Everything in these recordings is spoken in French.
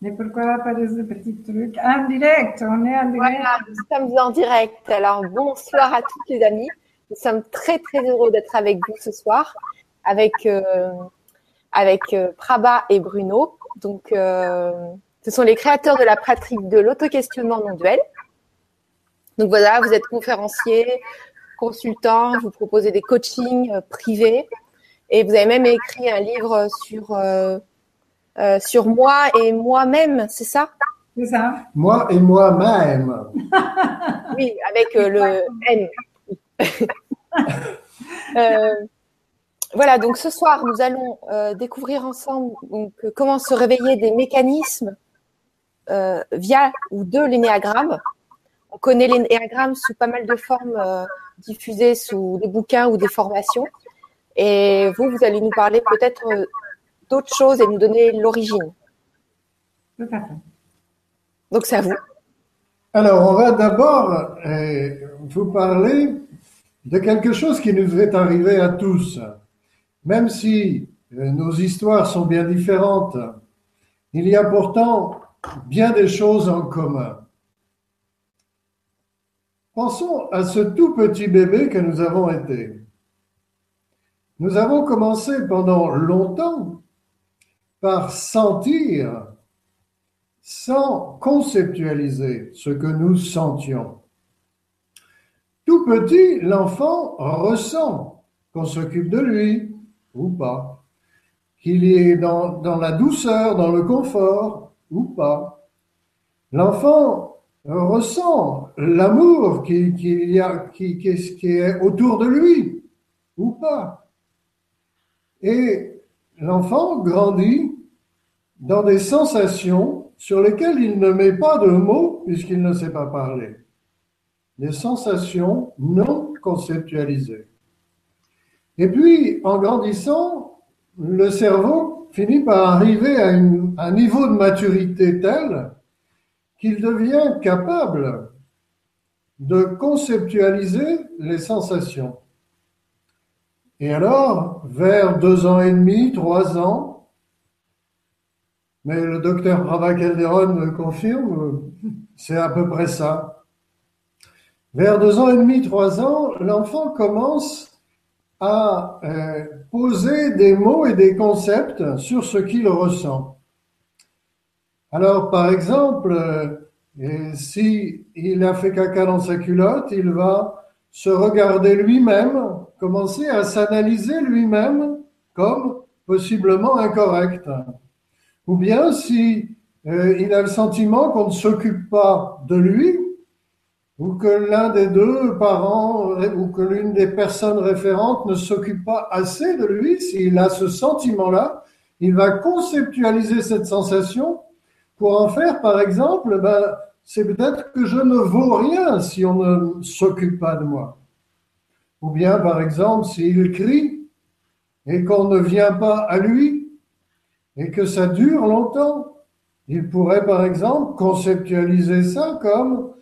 Mais pourquoi pas des petits trucs En direct, on est en direct. Voilà, nous sommes en direct. Alors, bonsoir à toutes les amis. Nous sommes très, très heureux d'être avec vous ce soir, avec, euh, avec euh, Prabha et Bruno. Donc, euh, ce sont les créateurs de la pratique de l'auto-questionnement non duel. Donc voilà, vous êtes conférencier, consultant, vous proposez des coachings euh, privés et vous avez même écrit un livre sur euh, sur moi et moi-même, c'est ça? C'est ça. Moi et moi-même. Oui, avec euh, le N. Euh, voilà, donc ce soir, nous allons euh, découvrir ensemble donc, comment se réveiller des mécanismes euh, via ou de l'énéagramme. On connaît l'énéagramme sous pas mal de formes euh, diffusées sous des bouquins ou des formations. Et vous, vous allez nous parler peut-être d'autres choses et nous donner l'origine. Tout à fait. Donc c'est à vous. Alors, on va d'abord euh, vous parler de quelque chose qui nous est arrivé à tous. Même si euh, nos histoires sont bien différentes, il y a pourtant bien des choses en commun. Pensons à ce tout petit bébé que nous avons été. Nous avons commencé pendant longtemps par sentir sans conceptualiser ce que nous sentions. Tout petit, l'enfant ressent qu'on s'occupe de lui ou pas, qu'il est dans, dans la douceur, dans le confort ou pas. L'enfant ressent l'amour qui, qui, est autour de lui ou pas. Et l'enfant grandit dans des sensations sur lesquelles il ne met pas de mots puisqu'il ne sait pas parler. Des sensations non conceptualisées. Et puis, en grandissant, le cerveau finit par arriver à un niveau de maturité tel qu'il devient capable de conceptualiser les sensations. Et alors, vers deux ans et demi, trois ans, mais le docteur Prabha Calderon me confirme, c'est à peu près ça. Vers deux ans et demi, trois ans, l'enfant commence à euh, poser des mots et des concepts sur ce qu'il ressent. Alors, par exemple, euh, et si a fait caca dans sa culotte, il va se regarder lui-même, commencer à s'analyser lui-même comme possiblement incorrect. Ou bien si euh, il a le sentiment qu'on ne s'occupe pas de lui, ou que l'un des deux parents ou que l'une des personnes référentes ne s'occupe pas assez de lui, s'il a ce sentiment-là, il va conceptualiser cette sensation pour en faire, par exemple, ben, c'est peut-être que je ne vaux rien si on ne s'occupe pas de moi. Ou bien, par exemple, s'il crie et qu'on ne vient pas à lui et que ça dure longtemps, il pourrait, par exemple, conceptualiser ça comme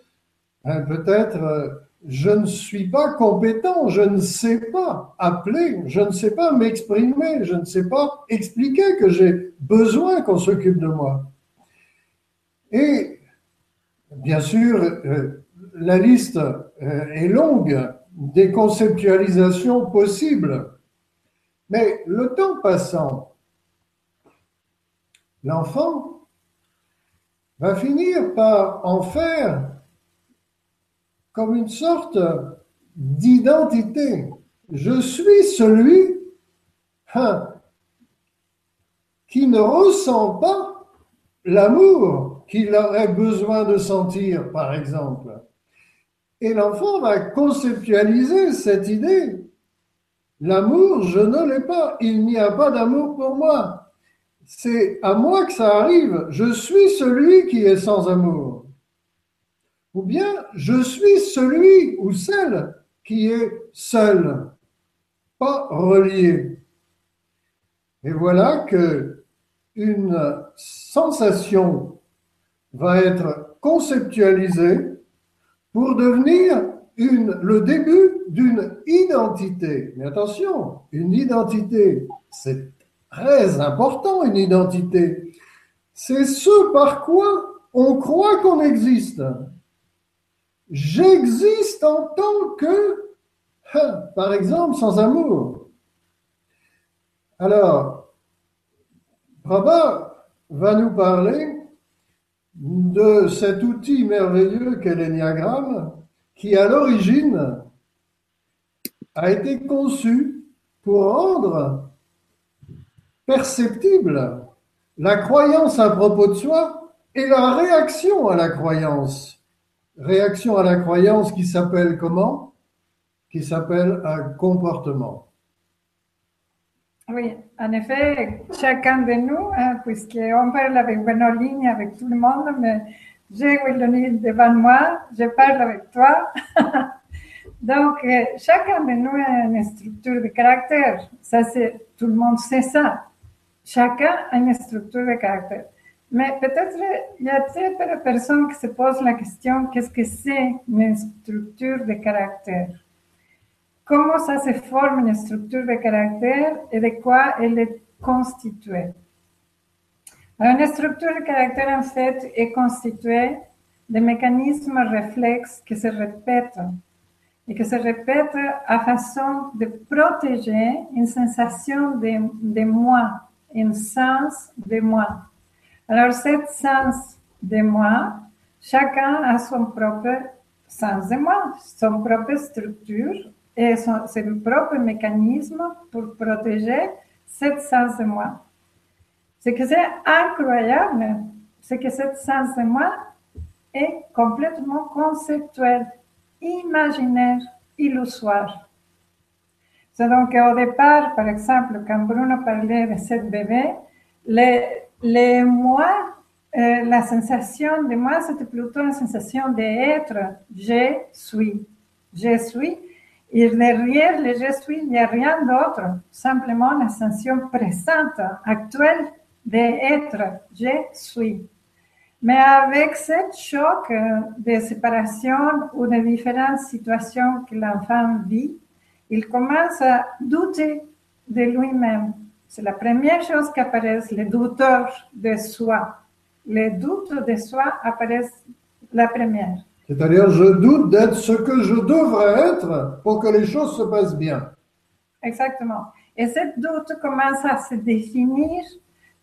hein, peut-être euh, je ne suis pas compétent, je ne sais pas appeler, je ne sais pas m'exprimer, je ne sais pas expliquer que j'ai besoin qu'on s'occupe de moi. Et bien sûr, euh, la liste euh, est longue des conceptualisations possibles, mais le temps passant, l'enfant va finir par en faire comme une sorte d'identité. Je suis celui hein, qui ne ressent pas l'amour qu'il aurait besoin de sentir, par exemple. Et l'enfant va conceptualiser cette idée. L'amour, je ne l'ai pas. Il n'y a pas d'amour pour moi. C'est à moi que ça arrive. Je suis celui qui est sans amour. Ou bien, je suis celui ou celle qui est seul, pas relié. Et voilà que une sensation va être conceptualisée pour devenir une, le début d'une identité. Mais attention, une identité, c'est très important, une identité. c'est ce par quoi on croit qu'on existe. J'existe en tant que, hein, par exemple, sans amour. Alors, Prabha va nous parler de cet outil merveilleux qu'est l'éniagramme, qui à l'origine a été conçu pour rendre perceptible la croyance à propos de soi et la réaction à la croyance. Réaction à la croyance qui s'appelle comment? Qui s'appelle un comportement. Oui, en effet, chacun de nous, hein, puisqu'on parle avec Benoît ligne avec tout le monde, mais j'ai Willonie devant moi, je parle avec toi. Donc, euh, chacun de nous a une structure de caractère. Ça, c'est, tout le monde sait ça. Chacun a une structure de caractère. Mais peut-être il y a très peu de personnes qui se posent la question qu'est-ce que c'est une structure de caractère? Comment ça se forme une structure de caractère et de quoi elle est constituée Une structure de caractère, en fait, est constituée de mécanismes réflexes qui se répètent et qui se répètent à façon de protéger une sensation de, de moi, un sens de moi. Alors, cette sens de moi, chacun a son propre sens de moi, son propre structure et son, propre mécanisme pour protéger cette sens de moi. Ce que c'est incroyable, c'est que cette de moi est complètement conceptuel, imaginaire, illusoire. C'est donc au départ, par exemple, quand Bruno parlait de cette bébé, les moi, euh, la sensation de moi, c'était plutôt une sensation d'être. Je suis. Je suis. Derrière le je suis, il n'y a rien d'autre. Simplement la sensation présente, actuelle d'être. Je suis. Mais avec ce choc euh, de séparation ou de différentes situations que l'enfant vit, il commence à douter de lui-même c'est la première chose qui apparaît, les douteurs de soi. Les doutes de soi apparaissent la première. C'est-à-dire, je doute d'être ce que je devrais être pour que les choses se passent bien. Exactement. Et cette doute commence à se définir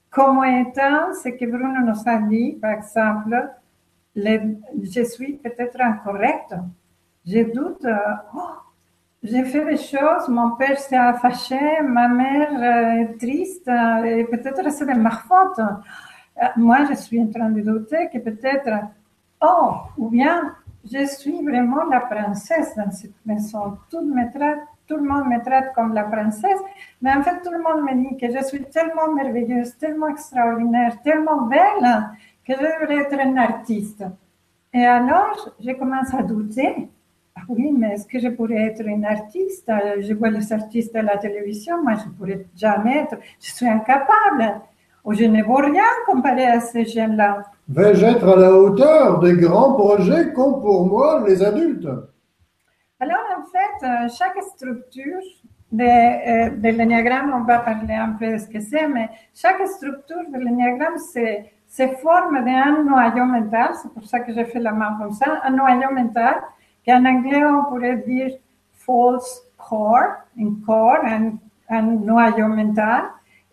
comme étant ce que Bruno nous a dit, par exemple, je suis peut-être incorrect. Je doute, oh, j'ai fait des choses, mon père s'est fâché, ma mère euh, est triste, euh, et peut-être c'est de ma faute. Euh, moi, je suis en train de douter que peut-être, oh, ou bien je suis vraiment la princesse dans cette maison. Tout, le monde me traite comme la princesse, mais en fait, tout le monde me dit que je suis tellement merveilleuse, tellement extraordinaire, tellement belle, que je devrais être une artiste. Et alors, je commence à douter ah oui, mais est-ce que je pourrais être une artiste? Je vois les artistes à la télévision, moi je ne pourrais jamais être, je suis incapable, ou je ne vois rien comparé à ces jeunes-là. Vais-je être à la hauteur des grands projets qu'ont pour moi les adultes? Alors en fait, euh, chaque structure de, euh, de on va parler un peu de ce que c'est, mais chaque structure de l'énéagramme se forme d'un noyau mental, c'est pour ça que j'ai fait la main comme ça, un noyau mental qu'en anglais on pourrait dire false core, un corps, un, un noyau mental.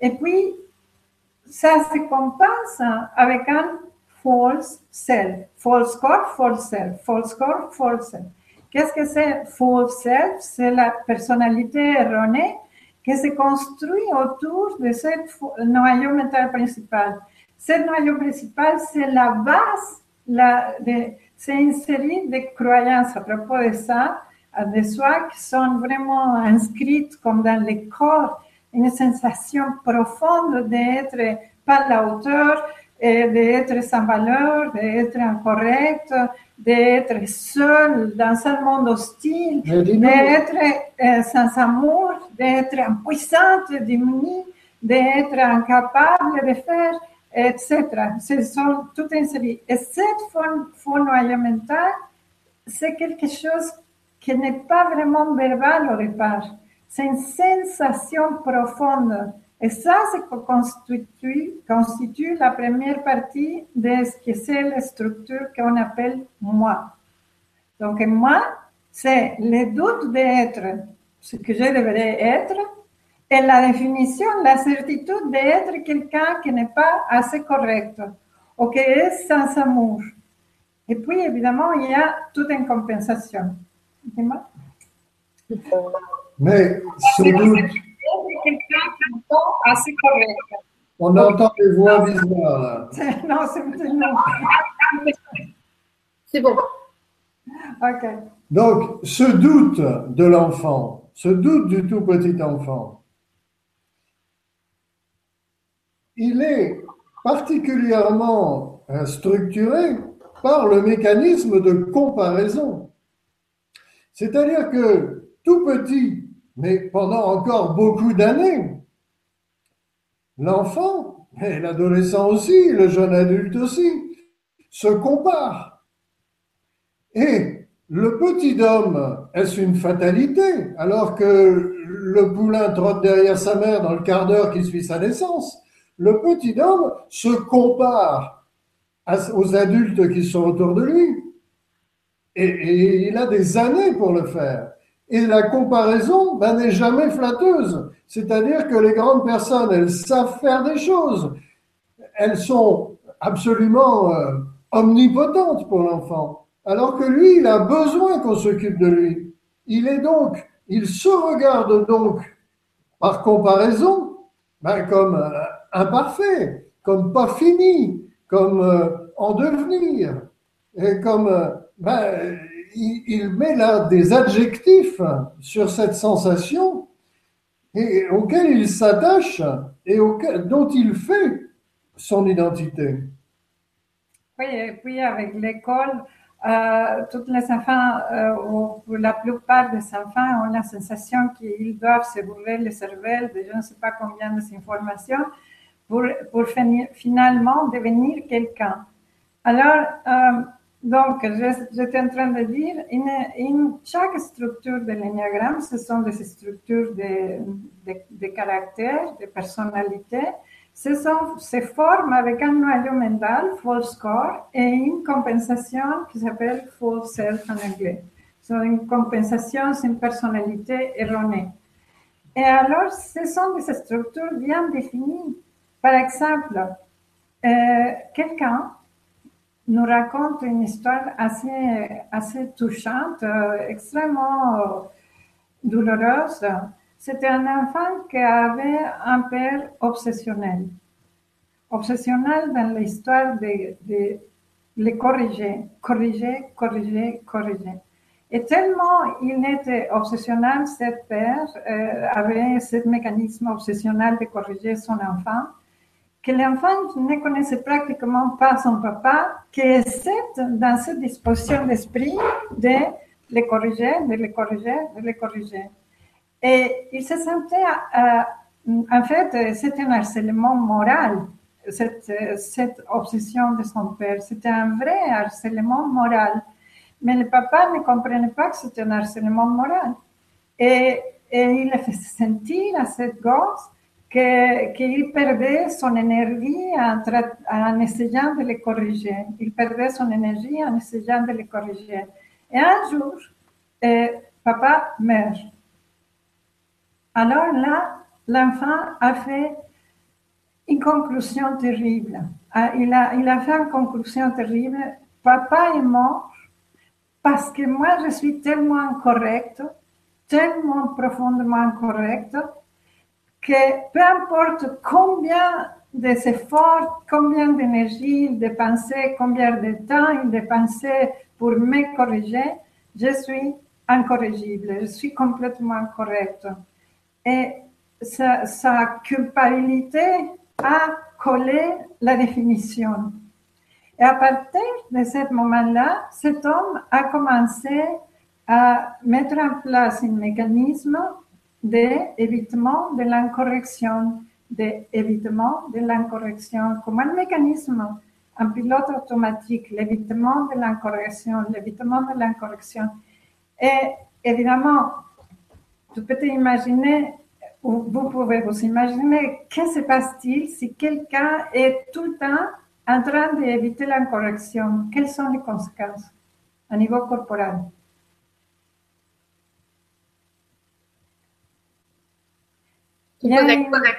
Et puis, ça se compense avec un false self. False core, false self. False core, false self. Qu'est-ce que c'est false self? C'est la personnalité erronée qui se construit autour de ce noyau mental principal. Ce noyau principal, c'est la base la, c'est une série de croyances à propos de ça, de soi, qui sont vraiment inscrites comme dans le corps, une sensation profonde d'être pas la hauteur, d'être sans valeur, d'être incorrect, d'être seul dans un monde hostile, d'être euh, sans amour, d'être impuissante, démunie, d'être incapable de faire etc. Ce sont toutes une série. Et cette fournoyage mental, c'est quelque chose qui n'est pas vraiment verbal au départ. C'est une sensation profonde Et ça, c'est constitue, constitue la première partie de ce que c'est la structure qu'on appelle moi. Donc, moi, c'est le doute d'être ce que je devrais être et la définition, la certitude d'être quelqu'un qui n'est pas assez correct ou qui est sans amour. Et puis, évidemment, il y a toute une compensation. Mais ce doute, on entend les voix bizarres là. Non, c'est non. C'est bon. Ok. Donc, ce doute de l'enfant, ce doute du tout petit enfant, il est particulièrement euh, structuré par le mécanisme de comparaison. C'est-à-dire que tout petit, mais pendant encore beaucoup d'années, l'enfant, l'adolescent aussi, le jeune adulte aussi, se compare. Et le petit homme, est-ce une fatalité alors que le poulain trotte derrière sa mère dans le quart d'heure qui suit sa naissance Le petit homme se compare aux adultes qui sont autour de lui. Et, il a des années pour le faire. Et la comparaison ben, n'est jamais flatteuse. C'est-à-dire que les grandes personnes, elles savent faire des choses. Elles sont absolument euh, omnipotentes pour l'enfant. Alors que lui, il a besoin qu'on s'occupe de lui. Il est donc, il se regarde donc par comparaison ben, comme euh, imparfait, comme pas fini, comme euh, en devenir, comme ben, il, met là des adjectifs sur cette sensation et, auxquels il s'attache et dont il fait son identité. Oui, et puis avec l'école, euh, tous les enfants, euh, ou la plupart des enfants, ont la sensation qu'ils doivent se bourrer le cerveau de je ne sais pas combien d'informations pour, pour finalement devenir quelqu'un. Alors, euh, donc, j'étais en train de dire, in, chaque structure de l'énéagramme, ce sont des structures de, de, de caractères, de personnalité. Ce sont, se forment avec un noyau mental, false score, et une compensation qui s'appelle false self en anglais. C'est une compensation, c'est une personnalité erronée. Et alors, ce sont des structures bien définies. Par exemple, euh, quelqu'un nous raconte une histoire assez, assez touchante, euh, extrêmement euh, douloureuse. C'était un enfant qui avait un père obsessionnel. Obsessionnel dans l'histoire de, de les corriger, corriger, corriger, corriger. Et tellement il était obsessionnel, cet père euh, avait ce mécanisme obsessionnel de corriger son enfant, que l'enfant ne connaissait pratiquement pas son papa, qui est dans cette disposition d'esprit de le corriger, de le corriger, de le corriger. Et il se sentait, euh, en fait, c'était un harcèlement moral, cette, cette obsession de son père. C'était un vrai harcèlement moral. Mais le papa ne comprenait pas que c'était un harcèlement moral. Et, et il a fait sentir à cette gosse qu'il perdait son énergie en, en, essayant de les corriger. Il perdait son énergie en essayant de les corriger. Et un jour, euh, papa meurt. Alors là, l'enfant a fait une conclusion terrible. Ah, il a, il a fait une conclusion terrible. Papa est mort parce que moi, je suis tellement correcte, tellement profondément correcte, peu importe combien d'efforts, combien d'énergie il dépensait, combien de temps il dépensait pour me corriger, je suis incorrigible, je suis complètement correcte. Et sa, sa culpabilité a collé la définition. Et à partir de ce moment-là, cet homme a commencé à mettre en place un mécanisme d'évitement de l'incorrection, d'évitement de l'incorrection, comme un mécanisme, un pilote automatique, l'évitement de l'incorrection, l'évitement de l'incorrection. Et évidemment, tu peux t'imaginer vous pouvez vous imaginer que se passe-t-il si quelqu'un est tout le temps en train d'éviter l'incorrection? Quelles sont les conséquences à niveau corporel Tu me poses la question.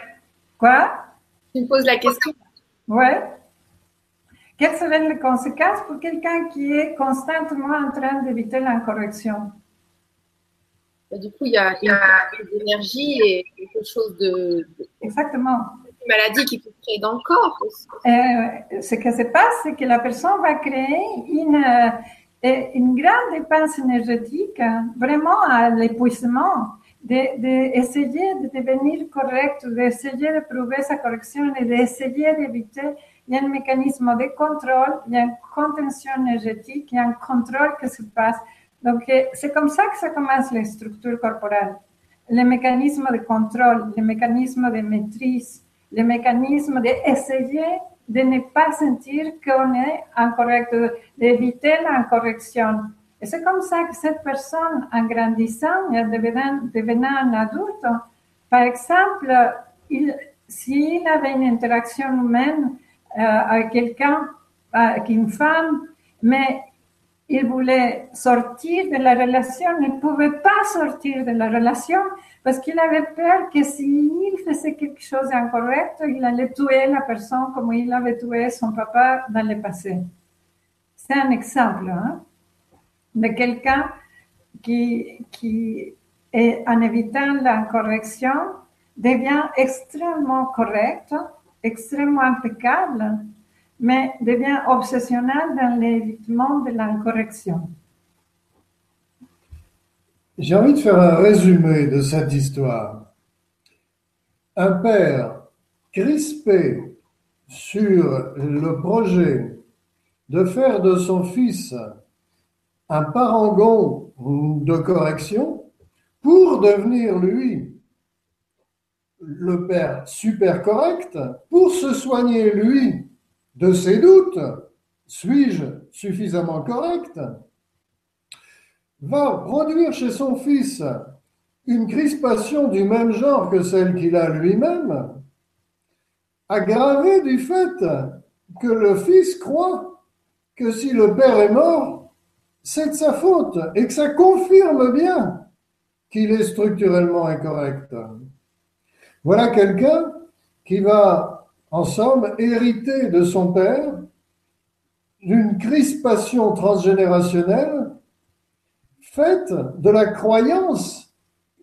Quoi? Tu me poses la question. Ouais. Quelles seraient les conséquences pour quelqu'un qui est constamment en train d'éviter l'incorrection bah, Du coup, il y a, une d'énergie et quelque chose de, Exactement. Une maladie qui peut créer dans le corps. Euh, ce qui se passe, c'est que la personne va créer une, euh, une grande dépense énergétique, hein, vraiment à l'épuisement d'essayer de, de, devenir correct, d'essayer de prouver sa correction et d'essayer d'éviter. Il y a un mécanisme de contrôle, il y a une contention énergétique, il y a un contrôle qui se passe. Donc, euh, c'est comme ça que ça commence les structures corporelles. Les mécanismes de contrôle, les mécanismes de maîtrise, les mécanismes d'essayer de ne pas sentir qu'on est incorrect, d'éviter l'incorrection. Et c'est comme ça que cette personne, en grandissant et devenant, devenant un adulte, par exemple, s'il avait une interaction humaine euh, avec quelqu'un, avec une femme, mais il voulait sortir de la relation, il ne pouvait pas sortir de la relation parce qu'il avait peur que s'il faisait quelque chose d'incorrect, il allait tuer la personne comme il avait tué son papa dans le passé. C'est un exemple. Hein? De quelqu'un qui, qui est, en évitant l'incorrection, devient extrêmement correct, extrêmement impeccable, mais devient obsessionnel dans l'évitement de l'incorrection. J'ai envie de faire un résumé de cette histoire. Un père crispé sur le projet de faire de son fils un parangon de correction pour devenir, lui, le père super correct, pour se soigner, lui, de ses doutes, suis-je suffisamment correct, va produire chez son fils une crispation du même genre que celle qu'il a lui-même, aggravée du fait que le fils croit que si le père est mort, c'est de sa faute et que ça confirme bien qu'il est structurellement incorrect. Voilà quelqu'un qui va, en somme, hériter de son père d'une crispation transgénérationnelle faite de la croyance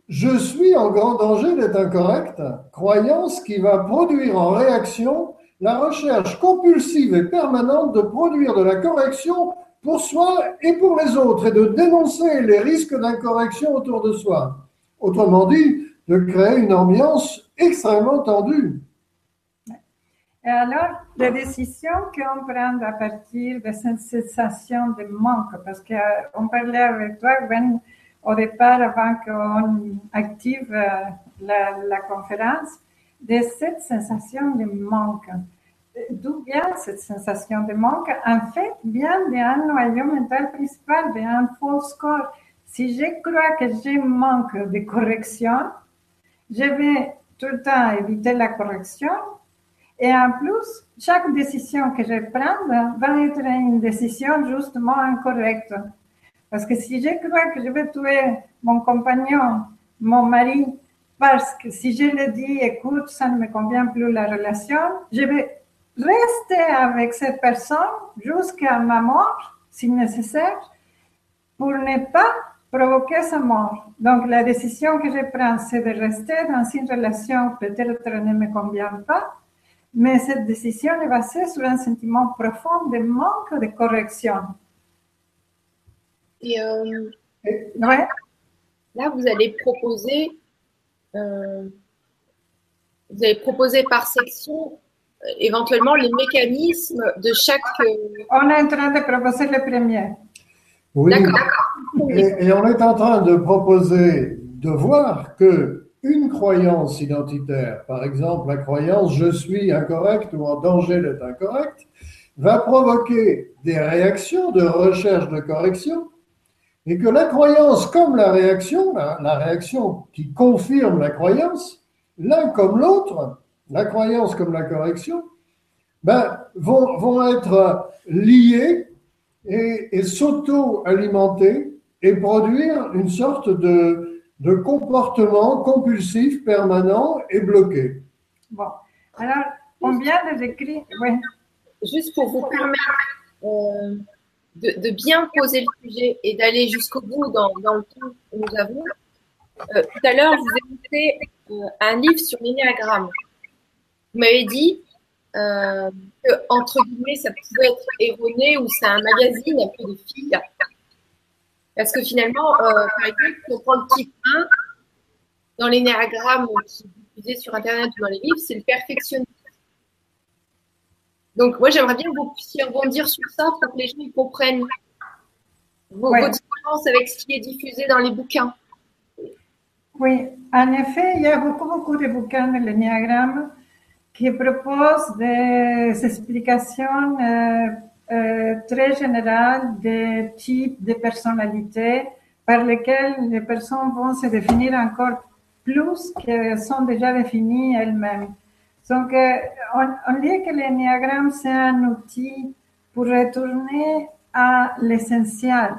je suis en grand danger d'être incorrect, croyance qui va produire en réaction la recherche compulsive et permanente de produire de la correction pour soi et pour les autres et de dénoncer les risques d'incorrection autour de soi. Autrement dit, de créer une ambiance extrêmement tendue. Et alors, les décisions qu'on prend à partir de cette sensation de manque, parce qu'on parlait avec toi, au départ, avant qu'on active euh, la conférence, de cette sensation de manque d'où vient cette sensation de manque? En fait, vient d'un noyau mental principal, d'un faux corps. Si je crois que j'ai manque de correction, je vais tout le temps éviter la correction. Et en plus, chaque décision que je prends va être une décision justement incorrecte. Parce que si je crois que je vais tuer mon compagnon, mon mari, parce que si je le dis, écoute, ça ne me convient plus la relation, je vais rester avec cette personne jusqu'à ma mort, si nécessaire, pour ne pas provoquer sa mort. Donc, la décision que je prends, c'est de rester dans une relation peut-être ne me convient pas, mais cette décision est basée sur un sentiment profond de manque de correction. Et euh, là, vous allez proposer, euh, vous allez proposer par section éventuellement les mécanismes de chaque. Euh, on est en train de proposer le premier. Oui. Et, et, on est en train de proposer de voir que une croyance identitaire, par exemple la croyance je suis incorrect ou en danger d'être incorrect, va provoquer des réactions de recherche de correction et que la croyance comme la réaction, la réaction qui confirme la croyance, l'un comme l'autre, la croyance comme la correction, ben, vont, vont être liés et, et s'auto-alimenter et produire une sorte de, de comportement compulsif permanent et bloqué. Bon, alors, on vient de décrire. Oui. Juste pour vous permettre euh, de, de, bien poser le sujet et d'aller jusqu'au bout dans, dans, le temps que nous avons. Euh, tout à l'heure, je vous ai montré euh, un livre sur l'énéagramme. Vous m'avez dit euh, que, entre guillemets, ça pouvait être erroné ou c'est un magazine un peu de filles. Parce que finalement, euh, par exemple, pour prendre le titre 1, dans l'énéagramme qui est diffusé sur Internet ou dans les livres, c'est le perfectionnisme. Donc, moi, j'aimerais bien que vous puissiez rebondir sur ça pour que les gens comprennent vos, Ouais. vos différences avec ce qui est diffusé dans les bouquins. Oui, en effet, il y a beaucoup, beaucoup de bouquins de l'énéagramme qui proposent des explications euh, euh, très générales des types de personnalités par lesquelles les personnes vont se définir encore plus qu'elles sont déjà définies elles-mêmes. Donc, euh, on, on dit que l'énéagramme, c'est un outil pour retourner à l'essentiel.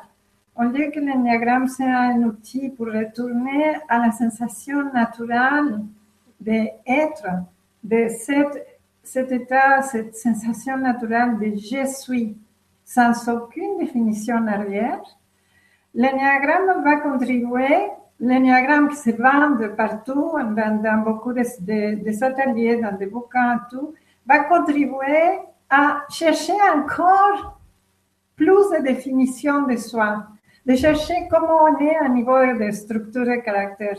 On dit que l'énéagramme, c'est un outil pour retourner à la sensation naturelle d'être, de cet, cet état, cette sensation naturelle de je suis, sans aucune définition arrière. L'énéagramme va contribuer, l'énéagramme qui se vend de partout, dans, dans beaucoup de, de- des ateliers, dans des bouquins, tout, va contribuer à chercher encore plus de définition de soi, de chercher comment on est à niveau de structure et caractère.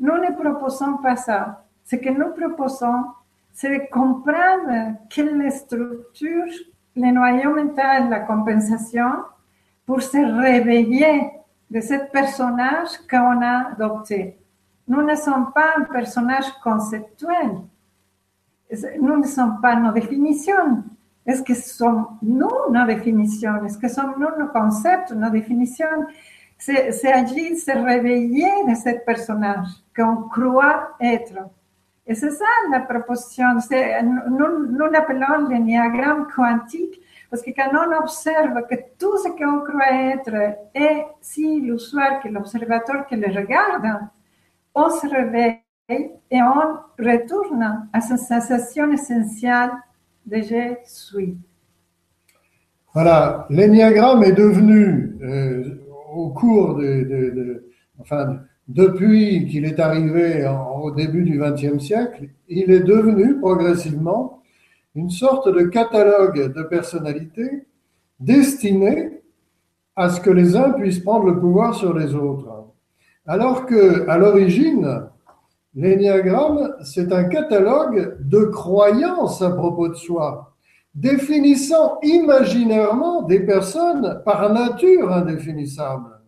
Nous ne proposons pas ça. Ce que nous proposons, c'est de comprendre quelle structure, le noyau mental, la compensation, pour se réveiller de ce personnage qu'on a adopté. Nous ne sommes pas un personnage conceptuel. Nous ne sommes pas nos définitions. Est-ce que sommes nous nos définitions Est-ce que sommes nous nos concepts, nos définitions c'est agir, se réveiller de ce personnage qu'on croit être. C'est ça la proposition. Nous, nous l'appelons l'énéagramme quantique parce que quand on observe que tout ce qu'on croit être est si illusoire que l'observateur qui le regarde, on se réveille et on retourne à cette sensation essentielle de je suis. Voilà, l'énéagramme est devenu, euh, au cours de, de- de- enfin, depuis qu'il est arrivé au début du XXe siècle, il est devenu progressivement une sorte de catalogue de personnalités destiné à ce que les uns puissent prendre le pouvoir sur les autres. Alors que, à l'origine, l'énéagramme, c'est un catalogue de croyances à propos de soi définissant imaginairement des personnes par nature indéfinissables.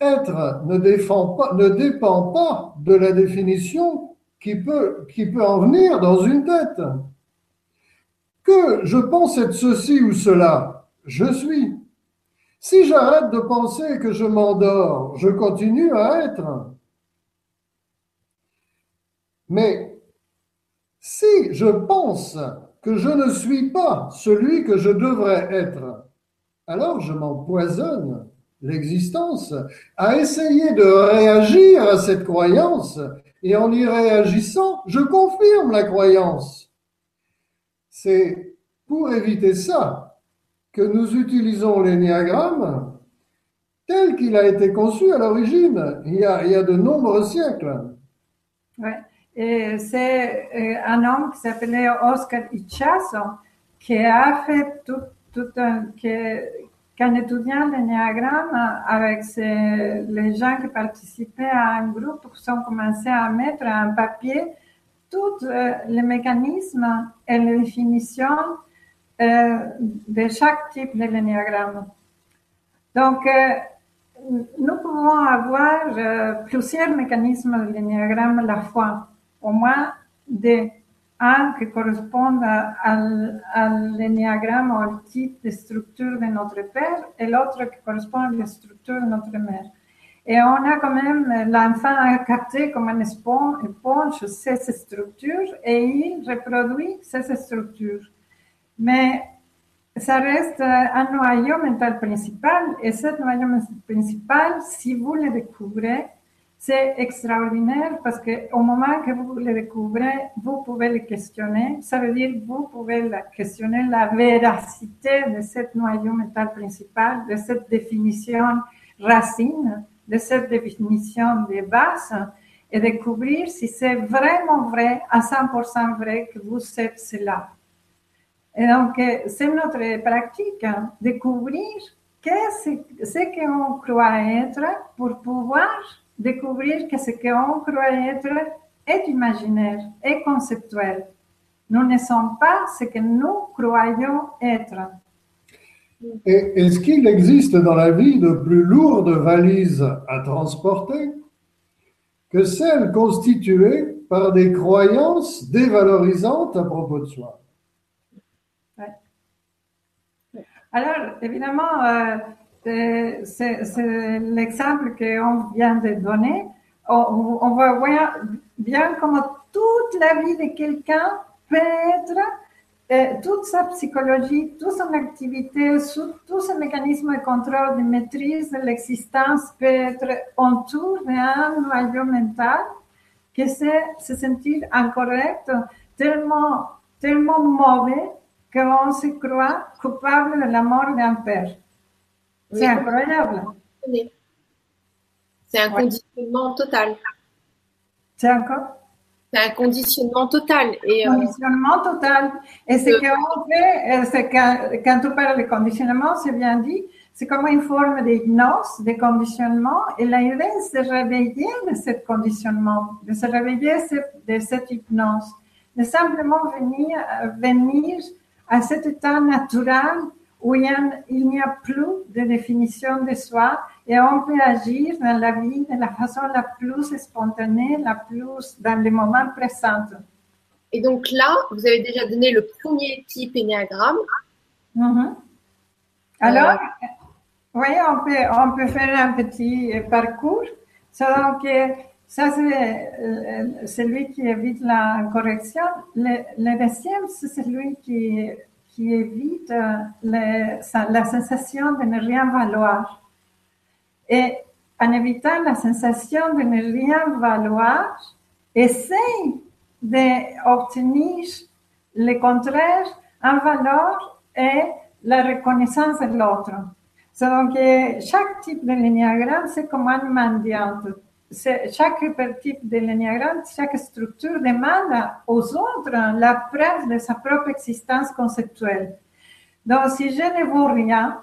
Être ne, dépend pas de la définition qui peut en venir dans une tête. Que je pense être ceci ou cela, je suis. Si j'arrête de penser que je m'endors, je continue à être. Mais si je pense que je ne suis pas celui que je devrais être, alors je m'empoisonne l'existence à essayer de réagir à cette croyance et en y réagissant, je confirme la croyance. C'est pour éviter ça que nous utilisons l'énéagramme tel qu'il a été conçu à l'origine, il, y a- il y a de nombreux siècles. Ouais. Et c'est euh, un homme qui s'appelait Oscar Ichazo qui a fait tout, tout un, qu'en étudiant l'énéagramme avec les gens qui participaient à un groupe, ils ont commencé à mettre en papier tous euh, les mécanismes et les définitions euh, de chaque type de l'énéagramme. Donc, euh, nous pouvons avoir plusieurs mécanismes de l'énéagramme à la fois, au moins des 1 que correspondent à, l'énéagramme ou au type de structure de notre père et l'autre qui correspond à la structure de notre mère. Et on a quand même, l'enfant a capté comme un éponge ces structures et il reproduit ces structures. Mais ça reste un noyau mental principal et ce noyau mental principal, si vous le découvrez, c'est extraordinaire parce que au moment que vous le découvrez, vous pouvez le questionner. Ça veut dire vous pouvez questionner la véracité de ce noyau mental principal, de cette définition racine, de cette définition de base et découvrir si c'est vraiment vrai, à 100% vrai que vous êtes cela. Et donc, c'est notre pratique, hein, découvrir qu'est-ce qu'on croit être pour pouvoir découvrir que ce qu'on croit être est imaginaire, est conceptuel. Nous ne sommes pas ce que nous croyons être. Est-ce qu'il existe dans la vie de plus lourdes valises à transporter que celles constituées par des croyances dévalorisantes à propos de soi? Alors, évidemment, euh, c'est l'exemple qu'on vient de donner. On, on voit bien comment toute la vie de quelqu'un peut être, euh, toute sa psychologie, toute son activité, tout son mécanisme de contrôle, de maîtrise de l'existence peut être autour d'un noyau mental que c'est se sentir incorrect, tellement, tellement mauvais qu'on se croit coupable de la mort d'un père. C'est incroyable. C'est un conditionnement total. C'est encore? C'est un conditionnement total. Et, euh, conditionnement total. Et ce qu'on fait, euh, c'est quand, quand tu parles de conditionnement, c'est bien dit, c'est comme une forme d'hypnose, de conditionnement. Et l'idée, c'est de réveiller de ce conditionnement, de se réveiller de cette hypnose, de simplement venir, euh, venir à cet état naturel où il n'y a plus de définition de soi et on peut agir dans la vie de la façon la plus spontanée, la plus dans le moment présent. Et donc là, vous avez déjà donné le premier type énéagramme. Mm-hmm. Alors, oui, on peut, on peut faire un petit parcours. Donc, ça, c'est euh, celui qui évite la correction. Le, le deuxième, c'est celui qui qui évite euh, la sensation de ne rien valoir. Et en évitant la sensation de ne rien valoir, essaye d'obtenir le contraire en valeur et la reconnaissance de l'autre. Donc, chaque type de l'énéagramme, c'est comme un mendiant chaque type de l'énéagramme, chaque structure demande aux autres la preuve de sa propre existence conceptuelle. Donc, si je ne vois rien,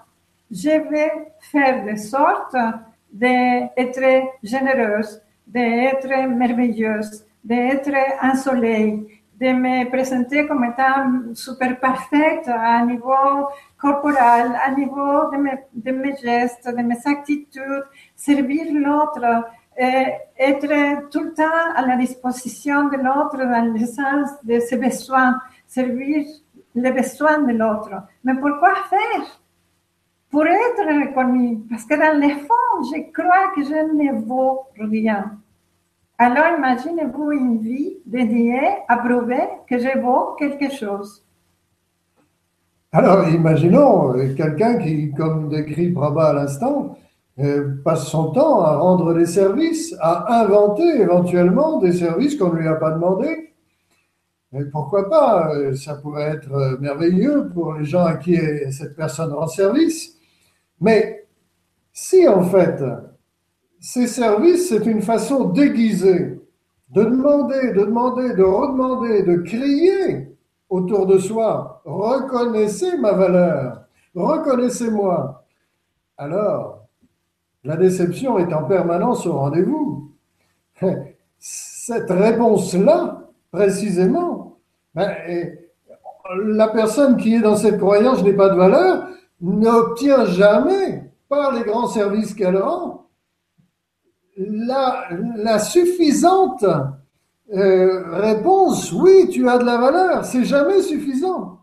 je vais faire de sorte d'être généreuse, d'être merveilleuse, d'être un soleil, de me présenter comme étant super parfaite à niveau corporel, à niveau de mes gestes, de mes attitudes, servir l'autre, être tout le temps à la disposition de l'autre dans le sens de ses besoins, servir les besoins de l'autre. Mais pourquoi faire? Pour être reconnu, parce que dans le fond, je crois que je ne vaux rien. Alors imaginez-vous une vie dédiée à prouver que je vaux quelque chose. Alors imaginons quelqu'un qui, comme décrit Prabha à l'instant, euh, passe son temps à rendre des services, à inventer éventuellement des services qu'on ne lui a pas demandé. Mais pourquoi pas euh, Ça pourrait être euh, merveilleux pour les gens à qui cette personne rend service. Mais si en fait ces services, c'est une façon déguisée de demander, de demander, de redemander, de crier autour de soi, reconnaissez ma valeur, reconnaissez-moi. Alors, la déception est en permanence au rendez-vous. Cette réponse-là, précisément, ben, la personne qui est dans cette croyance, je n'ai pas de valeur, n'obtient jamais, par les grands services qu'elle rend, la, suffisante euh, réponse, oui, tu as de la valeur, c'est jamais suffisant.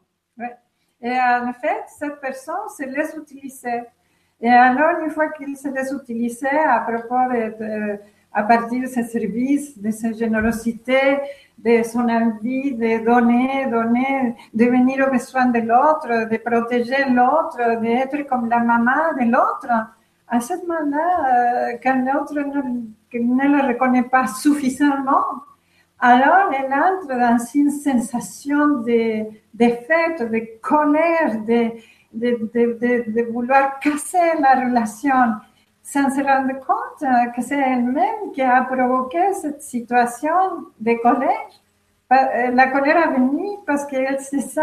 Et en fait, cette personne se laisse utiliser Et alors, une fois qu'il se les utilisait à propos de, à partir de ses services, de sa générosité, de son envie de donner, donner, de venir aux besoins de l'autre, de protéger l'autre, d'être comme la maman de l'autre, à ce moment-là, euh, quand l'autre ne, ne le reconnaît pas suffisamment, alors elle entre dans une sensation de, de fête, de colère, de, de, vouloir casser la relation, sans se rendre compte que c'est elle-même qui a provoqué cette situation de colère. Euh, la colère est venue parce qu'elle se sent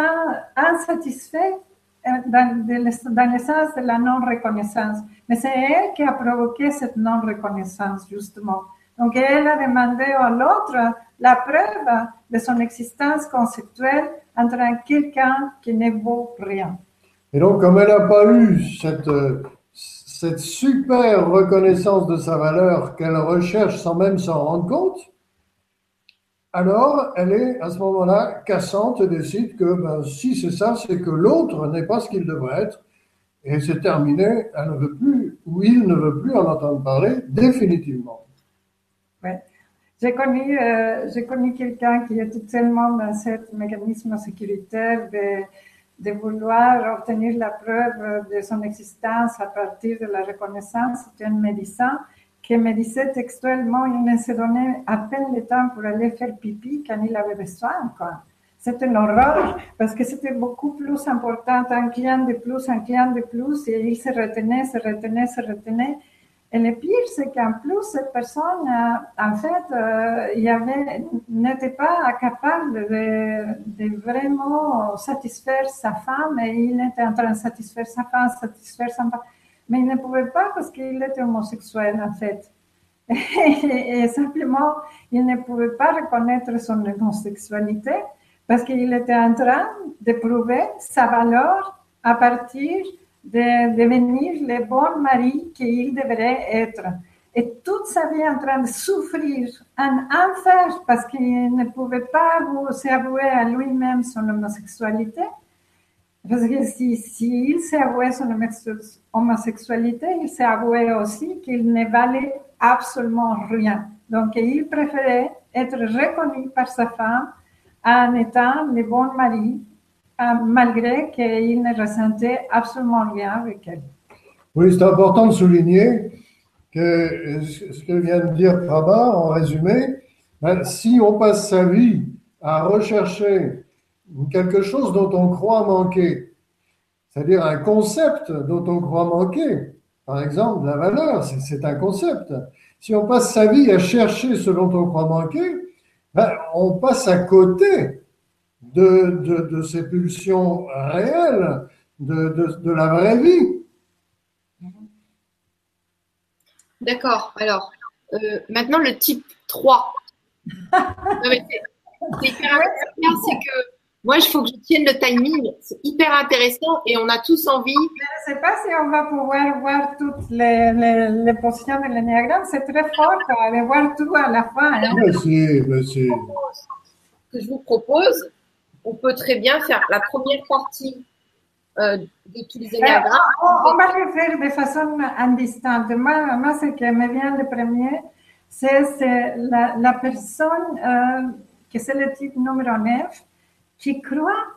insatisfaite euh, dans, dans le sens de la non-reconnaissance. Mais c'est elle qui a provoqué cette non-reconnaissance, justement. Donc, elle a demandé à l'autre la preuve de son existence conceptuelle entre quelqu'un qui ne vaut rien. Et donc, comme elle n'a pas eu cette, cette super reconnaissance de sa valeur qu'elle recherche sans même s'en rendre compte, alors elle est à ce moment-là cassante et décide que ben, si c'est ça, c'est que l'autre n'est pas ce qu'il devrait être. Et c'est terminé, elle ne veut plus, ou il ne veut plus en entendre parler définitivement. Ouais. J'ai connu, euh, connu quelqu'un qui était tellement dans ce mécanisme sécuritaire de de vouloir obtenir la preuve de son existence à partir de la reconnaissance d'un médecin qui me disait textuellement il ne se donnait à peine le temps pour aller faire pipi quand il avait besoin. C'était une horreur parce que c'était beaucoup plus important, un client de plus, un client de plus, et il se retenait, se retenait, se retenait. Et le pire, c'est qu'en plus, cette personne, euh, en fait, euh, il n'était pas capable de, de, vraiment satisfaire sa femme et il était en train de satisfaire sa femme, satisfaire sa femme. Mais il ne pouvait pas parce qu'il était homosexuel, en fait. Et, et, simplement, il ne pouvait pas reconnaître son homosexualité parce qu'il était en train de prouver sa valeur à partir de devenir le bon mari qu'il devrait être. Et toute sa vie en train de souffrir un enfer parce qu'il ne pouvait pas s'avouer à lui-même son homosexualité. Parce que si, si il s'avouait son homosexualité, il s'avouait aussi qu'il ne valait absolument rien. Donc, il préférait être reconnu par sa femme en étant le bon mari malgré qu'il ne ressentait absolument rien avec elle. Oui, c'est important de souligner que ce que vient de dire Prabha, en résumé, ben, si on passe sa vie à rechercher quelque chose dont on croit manquer, c'est-à-dire un concept dont on croit manquer, par exemple la valeur, c'est un concept. Si on passe sa vie à chercher ce dont on croit manquer, ben, on passe à côté de, de, ces pulsions réelles, de, de, la vraie vie. D'accord. Alors, euh, maintenant, le type 3. c'est c'est que moi, il faut que je tienne le timing. C'est hyper intéressant et on a tous envie. Je ne sais pas si on va pouvoir voir toutes les, les, les positions de l'énéagramme. C'est très fort de voir tout à la fois. merci, merci. Ce que je vous propose, on peut très bien faire la première partie euh, de tous les énéagrammes. On, va le faire de façon indistincte. Moi, moi ce qui me vient le premier, c'est la, la, personne euh, que c'est le type numéro 9 qui croit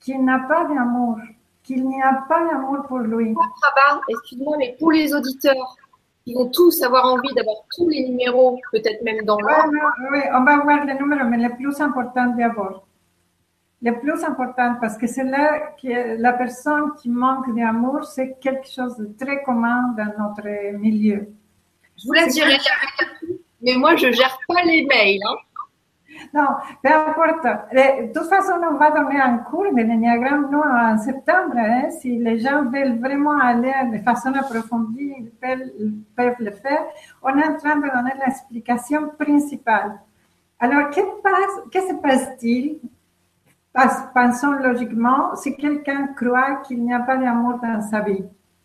qu'il n'a pas d'amour, qu'il n'y a pas d'amour pour lui. Excuse-moi, mais pour les auditeurs, ils vont tous avoir envie d'avoir tous les numéros, peut-être même dans l'ordre. Oui, on va voir les numéros, mais le plus important d'abord le plus important, parce que c'est là que la personne qui manque d'amour, c'est quelque chose de très commun dans notre milieu. Je vous la dirai, mais moi, je gère pas les mails. Hein. Non, peu importe. De toute façon, on va donner un cours de l'énéagramme nous en septembre. Hein. Si les gens veulent vraiment aller de façon approfondie, ils peuvent, peuvent le faire. On est en train de donner l'explication principale. Alors, que, passe, que se passe-t-il Pensons logiquement, si quelqu'un croit qu'il n'y a pas d'amour dans sa vie,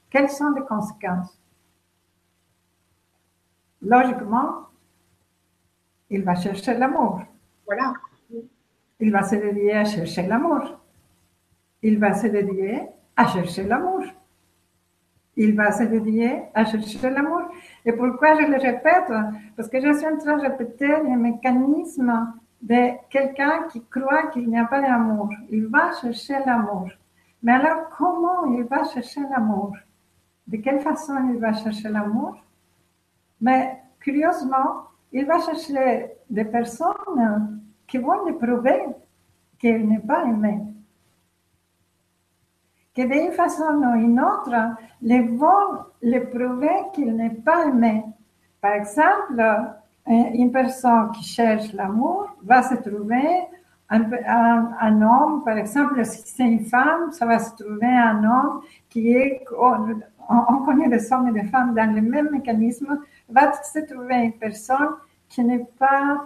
quelles sont les conséquences? Logiquement, il va chercher l'amour. Voilà. Il va se dédier à chercher l'amour. Il va se dédier à chercher l'amour. il va se dédier à chercher l'amour. Et pourquoi je le répète? Parce que je suis en train de répéter le mécanisme de quelqu'un qui croit qu'il n'y a pas d'amour. Il va chercher l'amour. Mais alors, comment il va chercher l'amour? De quelle façon il va chercher l'amour? Mais curieusement, il va chercher des personnes qui vont lui prouver qu'il n'est pas aimé. Que d'une façon ou d'une autre, les vont lui prouver qu'il n'est pas aimé. Par exemple, une personne qui cherche l'amour va se trouver un, homme, par exemple, si c'est une femme, ça va se trouver un homme qui est, on, connaît des hommes et des femmes dans le même mécanisme, va se trouver une personne qui n'est pas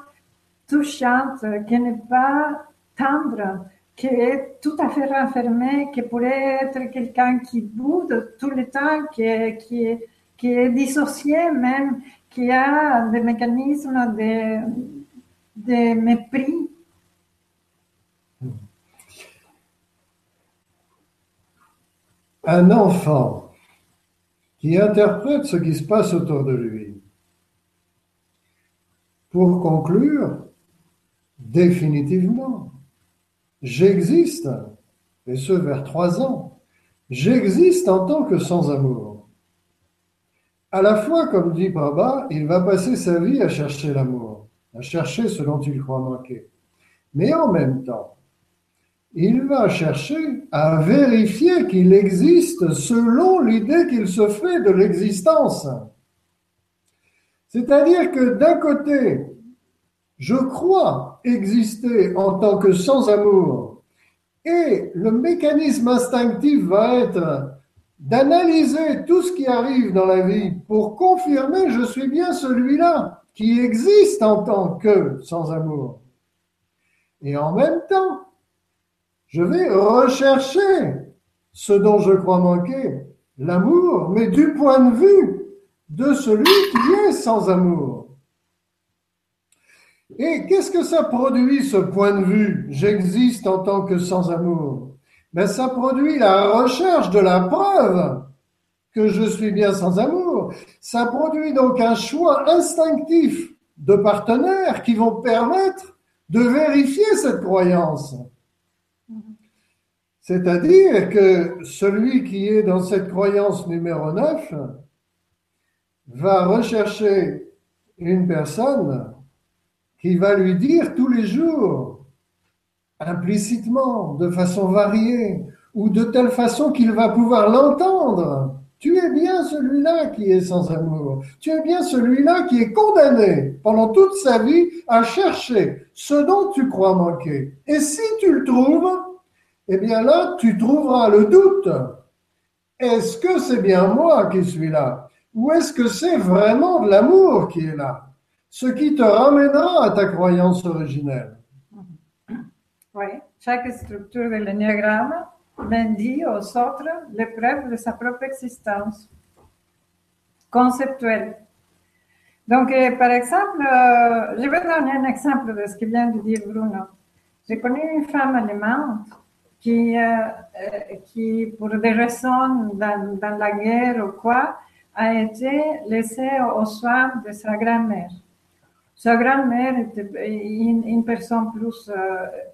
touchante, qui n'est pas tendre, qui est tout à fait renfermée, qui pourrait être quelqu'un qui boude tout le temps, qui qui qui est dissocié même, qui a des mécanismes de, de mépris un enfant qui interprète ce qui se passe autour de lui. Pour conclure, définitivement, j'existe, et ce vers trois ans, j'existe en tant que sans-amour. À la fois, comme dit Baba, il va passer sa vie à chercher l'amour, à chercher ce dont il croit manquer. Mais en même temps, il va chercher à vérifier qu'il existe selon l'idée qu'il se fait de l'existence. C'est-à-dire que d'un côté, je crois exister en tant que sans amour, et le mécanisme instinctif va être d'analyser tout ce qui arrive dans la vie pour confirmer je suis bien celui-là qui existe en tant que sans amour. Et en même temps, je vais rechercher ce dont je crois manquer, l'amour, mais du point de vue de celui qui est sans amour. Et qu'est-ce que ça produit, ce point de vue J'existe en tant que sans amour? Mais ben, ça produit la recherche de la preuve que je suis bien sans amour. Ça produit donc un choix instinctif de partenaires qui vont permettre de vérifier cette croyance. C'est-à-dire que celui qui est dans cette croyance numéro 9 va rechercher une personne qui va lui dire tous les jours, implicitement, de façon variée, ou de telle façon qu'il va pouvoir l'entendre. Tu es bien celui-là qui est sans amour. Tu es bien celui-là qui est condamné pendant toute sa vie à chercher ce dont tu crois manquer. Et si tu le trouves, eh bien là, tu trouveras le doute. Est-ce que c'est bien moi qui suis là? Ou est-ce que c'est vraiment de l'amour qui est là? Ce qui te ramènera à ta croyance originelle. Oui, chaque structure de l'énéagramme dit aux autres l'épreuve de sa propre existence conceptuelle. Donc, euh, par exemple, euh, je vais donner un exemple de ce que vient de dire Bruno. J'ai connu une femme allemande qui, euh, qui pour des raisons dans, dans, la guerre ou quoi, a été laissée au soin de sa grand-mère. Sa grand-mère était une, personne plus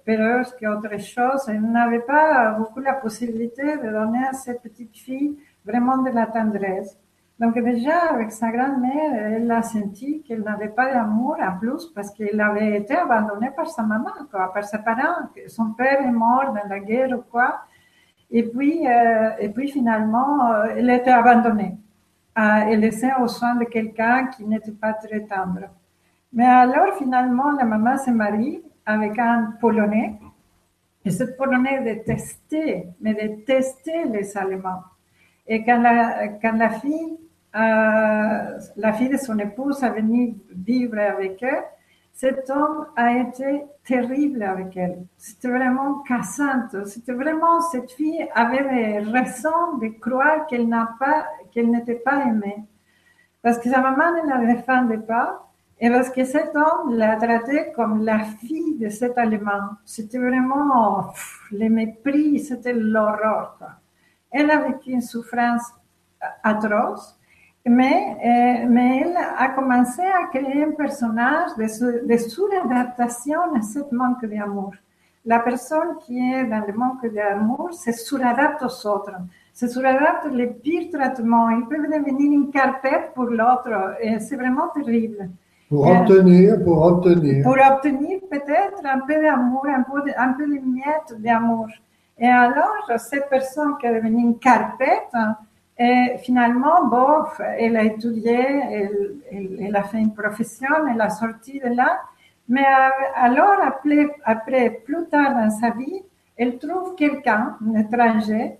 peureuse qu'autre chose. Elle n'avait pas beaucoup la possibilité de donner à cette petite fille vraiment de la tendresse. Donc déjà, avec sa grand-mère, elle a senti qu'elle n'avait pas d'amour en plus parce qu'elle avait été abandonnée par sa maman, quoi, par ses parents. Son père est mort dans la guerre ou quoi. Et puis, euh, et puis finalement, euh, elle était abandonnée euh, et laissée aux soins de quelqu'un qui n'était pas très tendre. Mais alors, finalement, la maman se marie avec un Polonais. Et ce Polonais détestait, mais détestait les Allemands. Et quand la, fille euh, la fille de son épouse a venu vivre avec elle, cet homme a été terrible avec elle. C'était vraiment cassante. C'était vraiment, cette fille avait des raisons de croire qu'elle n'a pas, qu'elle n'était pas aimée. Parce que sa maman ne la défendait pas et parce que cet homme l'a traitée comme la fille de cet Allemand. C'était vraiment le mépris, c'était l'horreur. Elle a vécu une souffrance atroce. Mais, euh, mais elle a commencé à créer un personnage de, su- de suradaptation à ce manque d'amour. La personne qui est dans le manque d'amour se suradapte aux autres, se suradapte les pires traitements. Ils peuvent devenir une carpette pour l'autre c'est vraiment terrible. Pour obtenir, pour obtenir. pour obtenir peut-être un peu d'amour, un peu de, un peu de miettes d'amour. Et alors, cette personne qui est devenue une carpette, et finalement, bof, elle a étudié, elle, elle- elle a fait une profession, elle a sorti de là. Mais euh, alors, après, après, plus tard dans sa vie, elle trouve quelqu'un, un étranger,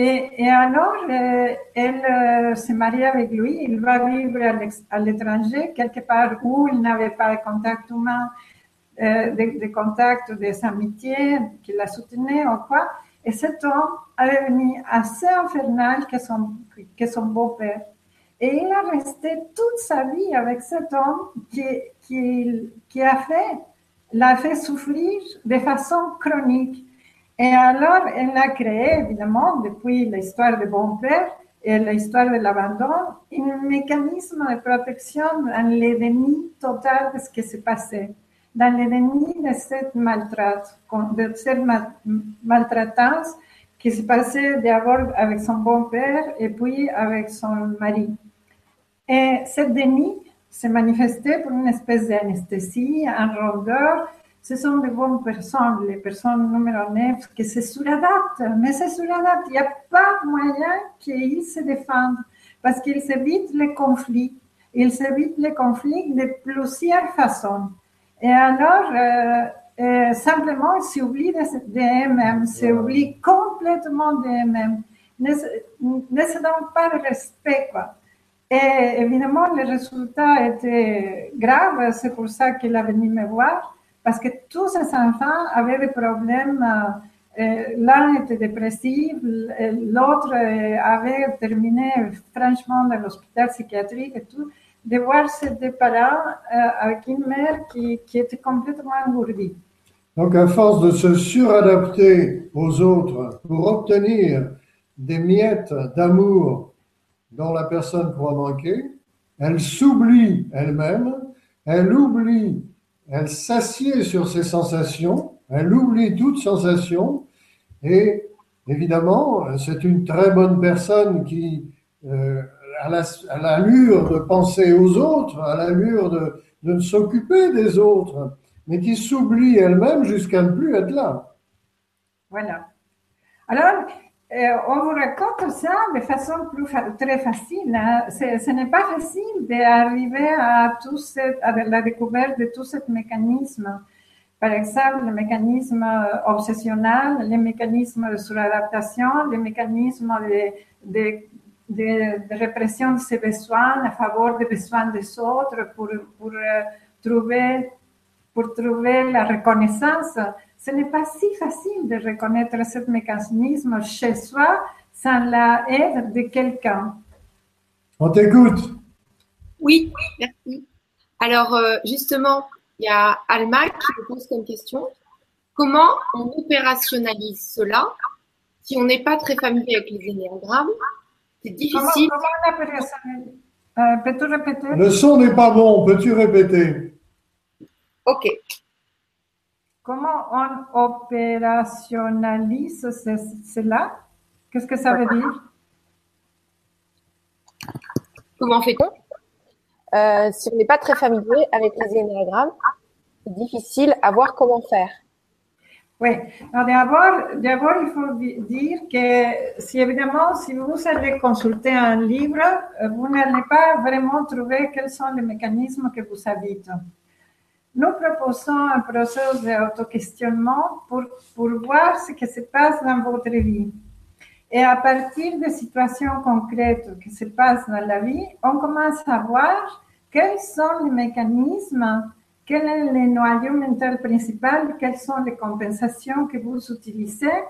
et, alors, euh, elle euh, se marie avec lui, il va vivre à l'étranger, quelque part où il n'avait pas de contact humain, euh, de, contact, des amitiés qui la soutenaient ou quoi. Et cet homme est devenu assez infernal que son, que son beau-père. Et il a resté toute sa vie avec cet homme qui, qui, qui a fait, l'a fait souffrir de façon chronique. Et alors, elle a créé, évidemment, depuis l'histoire de bon père et l'histoire de l'abandon, un mécanisme de protection dans le déni total de ce qui s'est passé, dans le déni de cette maltraite, de cette ma- maltraitance qui s'est passée d'abord avec son bon père et puis avec son mari. Et cette déni s'est manifesté pour une espèce d'anesthésie, un rondeur. Ce sont de bonnes personnes, les personnes numéro 9, qui se suradaptent, mais se suradaptent. Il n'y a pas moyen qu'ils se défendent parce qu'ils évitent les conflits. Ils évitent les conflits de plusieurs façons. Et alors, euh, euh, simplement, ils s'oublient de- d'eux-mêmes, s'oublient complètement d'eux-mêmes, ne, se- ne se donnent pas de respect, quoi. Et évidemment, le résultat était grave. C'est pour ça qu'il est venu me voir, parce que tous ces enfants avaient des problèmes. euh, euh, L'un était dépressif, l'autre euh, avait terminé franchement dans l'hôpital psychiatrique et tout. De voir ces deux parents avec une mère qui, qui était complètement engourdie. Donc, à force de se suradapter aux autres pour obtenir des miettes d'amour dont la personne pourra manquer, elle s'oublie elle-même, elle oublie, elle s'assied sur ses sensations, elle oublie toute sensation, et évidemment, c'est une très bonne personne qui euh, l'allure de penser aux autres, a l'allure de, de s'occuper des autres, mais qui s'oublie elle-même jusqu'à ne plus être là. Voilà. Alors, euh, on vous raconte ça de façon plus fa- très facile. hein. Ce n'est pas facile d'arriver à, à la découverte de tout ce mécanisme. Par exemple, le mécanisme obsessionnel, les mécanismes de suradaptation, les mécanismes de, de, de- de répression de ses besoins à faveur des besoins des autres pour, la reconnaissance. Ce n'est pas si facile de reconnaître ce mécanisme chez soi sans l'aide de quelqu'un. On t'écoute. Oui, merci. Alors, euh, justement, il y a Alma qui me pose comme question comment on opérationnalise cela si on n'est pas très familier avec les énéagrammes? C'est Comment, difficile. comment on appelle ça Euh, Peux-tu répéter? Le son n'est pas bon, peux-tu répéter? Ok. Comment on opérationnalise ce- cela? Qu'est-ce que ça veut dire? Comment fait-on? Euh, si on n'est pas très familier avec les énéagrammes, c'est difficile à voir comment faire. Oui, d'abord, d'abord, il faut di- dire que si évidemment, si vous allez consulter un livre, euh, vous n'allez pas vraiment trouver quels sont les mécanismes que vous habitent. Nous proposons un processus d'auto-questionnement pour, pour voir ce qui se passe dans votre vie. Et à partir des situations concrètes qui se passent dans la vie, on commence à voir quels sont les mécanismes, quel est le noyau mental principal, quelles sont les compensations que vous utilisez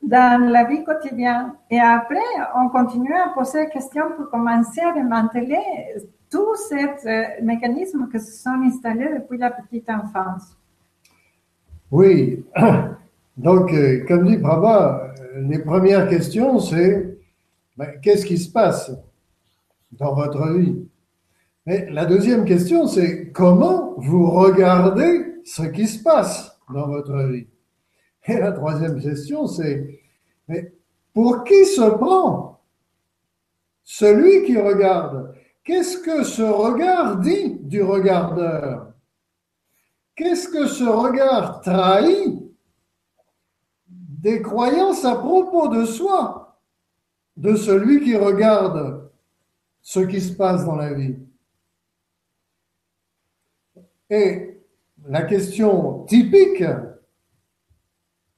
dans la vie quotidienne. Et après, on continue à poser des questions pour commencer à démanteler tous ces euh, mécanismes qui se sont installés depuis la petite enfance. Oui. Donc, euh, comme dit Prabha, euh, les premières questions, c'est ben, qu'est-ce qui se passe dans votre vie? Mais la deuxième question, c'est comment vous regardez ce qui se passe dans votre vie? Et la troisième question, c'est mais pour qui se prend celui qui regarde? Qu'est-ce que ce regard dit du regardeur? Qu'est-ce que ce regard trahit des croyances à propos de soi, de celui qui regarde ce qui se passe dans la vie? Et la question typique,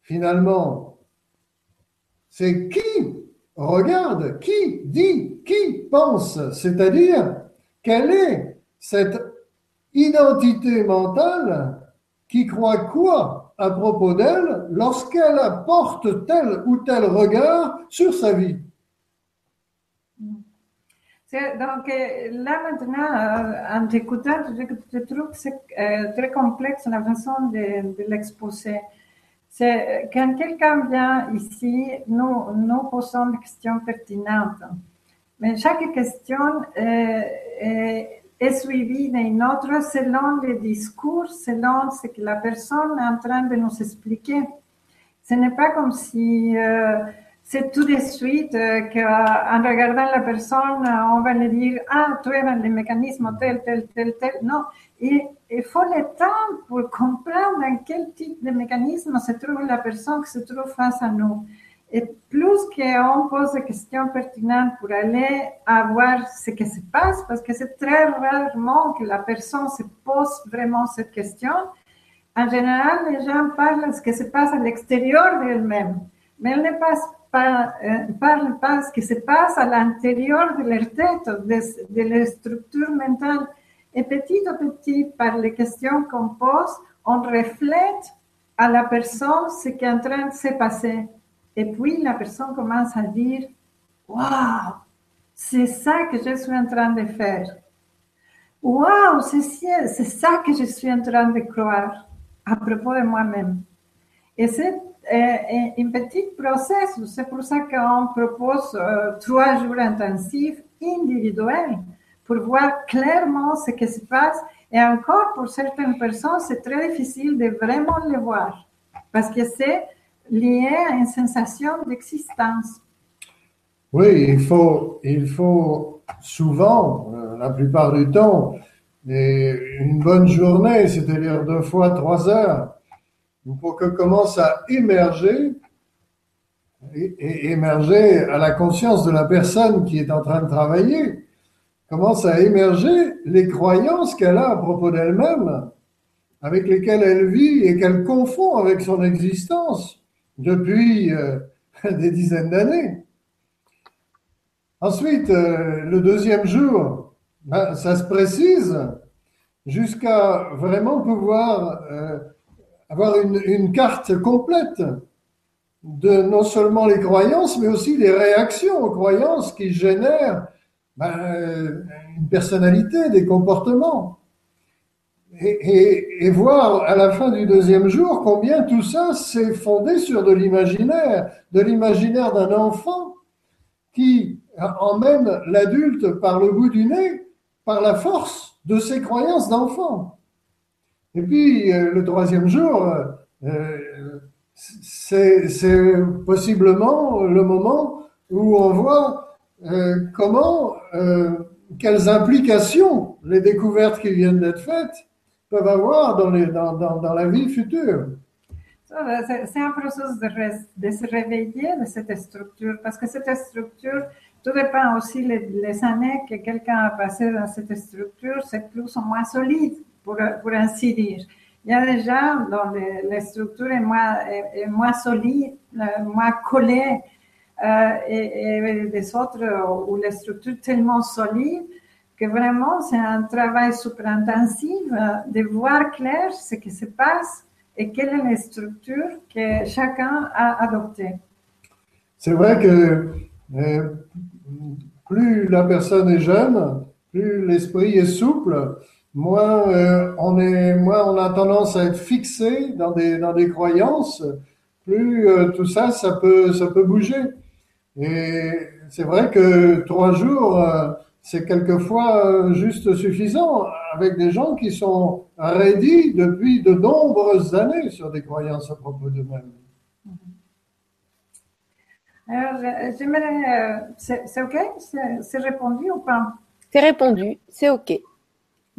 finalement, c'est qui regarde, qui dit, qui pense, c'est-à-dire quelle est cette identité mentale qui croit quoi à propos d'elle lorsqu'elle apporte tel ou tel regard sur sa vie? Donc là maintenant, euh, en t'écoutant, je, trouve que c'est euh, très complexe la façon de l'exposer. C'est quand quelqu'un vient ici, nous, nous posons des questions pertinentes. Mais chaque question euh, est, est suivie d'une autre selon le discours, selon ce que la personne est en train de nous expliquer. Ce n'est pas comme si euh, c'est tout de suite euh, qu'en regardant la personne, on va lui dire Ah, tu es dans le mécanisme tel, tel, tel, tel. Non, il, faut le temps pour comprendre dans quel type de mécanisme se trouve la personne qui se trouve face à nous. Et plus qu'on pose des questions pertinentes pour aller à voir ce qui se passe, parce que c'est très rarement que la personne se pose vraiment cette question. En général, les gens parlent de ce qui se passe à l'extérieur d'elles-mêmes, mais elles ne passent pas, euh, parlent pas ce qui se passe à l'intérieur de leur tête, de, de leur structure mentale. Et petit à petit, par les questions qu'on pose, on reflète à la personne ce qui est en train de se passer. Et puis la personne commence à dire, waouh, c'est ça que je suis en train de faire. Waouh, c'est ça que je suis en train de croire à propos de moi-même. Et c'est un petit processus. C'est pour ça qu'on propose euh, trois jours intensifs individuels pour voir clairement ce qui se passe. Et encore, pour certaines personnes, c'est très difficile de vraiment le voir parce que c'est lié à une sensation d'existence. Oui, il faut, il faut souvent, euh, la plupart du temps, une bonne journée, c'est-à-dire deux fois trois heures, pour que commence à émerger et, émerger à la conscience de la personne qui est en train de travailler, commence à émerger les croyances qu'elle a à propos d'elle-même, avec lesquelles elle vit et qu'elle confond avec son existence depuis euh, des dizaines d'années. Ensuite, euh, le deuxième jour, ben, ça se précise jusqu'à vraiment pouvoir euh, avoir une, carte complète de non seulement les croyances, mais aussi les réactions aux croyances qui génèrent ben, une personnalité, des comportements et, voir à la fin du deuxième jour combien tout ça s'est fondé sur de l'imaginaire, de l'imaginaire d'un enfant qui emmène l'adulte par le bout du nez, par la force de ses croyances d'enfant. Et puis euh, le troisième jour, euh, c'est possiblement le moment où on voit euh, comment, quelles implications les découvertes qui viennent d'être faites peuvent avoir dans, la vie future. C'est un processus de, se réveiller de cette structure, parce que cette structure, tout dépend aussi les, années que quelqu'un a passé dans cette structure, c'est plus ou moins solide, pour, pour ainsi dire. Il y a des gens dont les, les structures est moins, est, est moins solide, euh, moins collées, euh, et, et, des autres où les structures tellement solides que vraiment c'est un travail super intensif de voir clair ce qui se passe et quelle est la structure que chacun a adoptée. C'est vrai que plus la personne est jeune, plus l'esprit est souple, moins euh, on est, moins on a tendance à être fixé dans des dans des croyances, plus euh, tout ça ça peut ça peut bouger. Et c'est vrai que trois jours, euh, c'est quelquefois juste suffisant avec des gens qui sont ready depuis de nombreuses années sur des croyances à propos d'eux-mêmes. Alors, je- j'aimerais. C'est c'est OK? C'est c'est répondu ou pas? C'est répondu, c'est OK.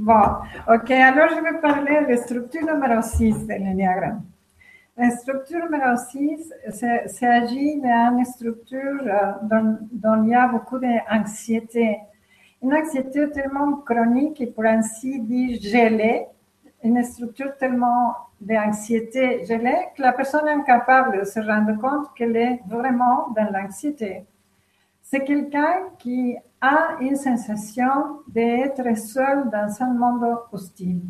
Bon, OK. Alors, je vais parler de structure numéro 6 de l'énéagramme. La structure numéro 6, c'est- s'agit d'une structure euh, dont il y a beaucoup d'anxiété. Une anxiété tellement chronique et pour ainsi dire gelée, une structure tellement d'anxiété gelée que la personne est incapable de se rendre compte qu'elle est vraiment dans l'anxiété. C'est quelqu'un qui a une sensation d'être seul dans un monde hostile,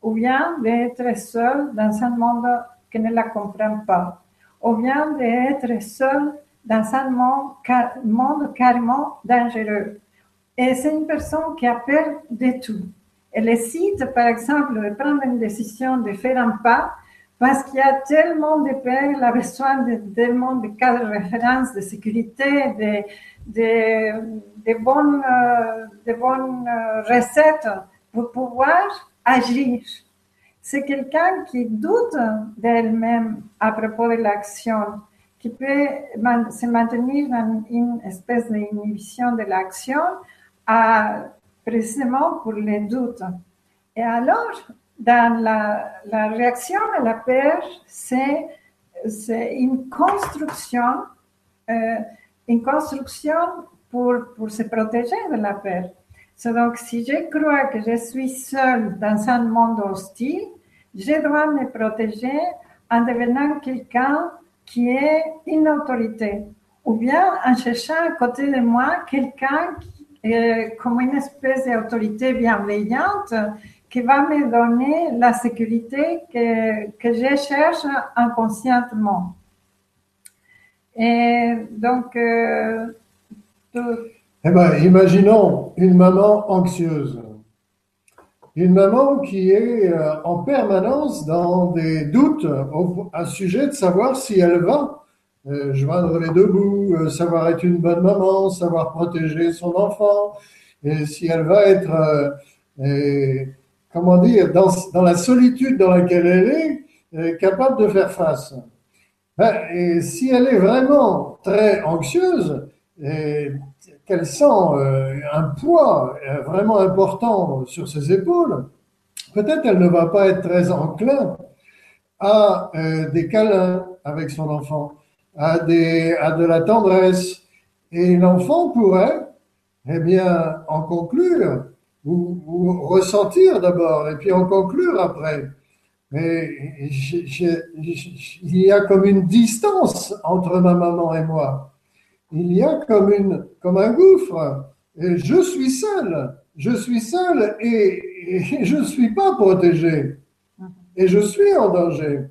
ou bien d'être seul dans un monde qui ne la comprend pas, ou bien d'être seul dans un monde, monde carrément dangereux. Et c'est une personne qui a peur de tout. Elle hésite, par exemple, de prendre une décision de faire un pas parce qu'il y a tellement de peur, elle a besoin de tellement de cadres de référence, de sécurité, de, de, de bonnes, euh, euh, recettes pour pouvoir agir. C'est quelqu'un qui doute d'elle-même à propos de l'action, qui peut se maintenir dans une espèce d'inhibition de l'action précisément pour les doutes. Et alors, dans la, la réaction à la peur, c'est c'est une construction, euh, une construction pour, se protéger de la peur. Donc, si je crois que je suis seule dans un monde hostile, je dois me protéger en devenant quelqu'un qui est une autorité, ou bien en cherchant à côté de moi quelqu'un euh, comme une espèce d'autorité bienveillante qui va me donner la sécurité que, que je cherche inconscientement. Et donc, euh, Eh ben, imaginons une maman anxieuse. Une maman qui est euh, en permanence dans des doutes au, à sujet de savoir si elle va euh, joindre les deux bouts, euh, savoir être une bonne maman, savoir protéger son enfant, et si elle va être, comment dire, dans, dans la solitude dans laquelle elle est, capable de faire face. Ben, et si elle est vraiment très anxieuse, et qu'elle sent euh, un poids euh, vraiment important sur ses épaules, peut-être elle ne va pas être très enclin à euh, des câlins avec son enfant, à, de la tendresse. Et l'enfant pourrait, eh bien, en conclure, ou ressentir d'abord, et puis en conclure après. Mais il y a comme une distance entre ma maman et moi il y a comme, une, comme un gouffre. Et je suis seul. Je suis seul et, et je ne suis pas protégé. Et je suis en danger.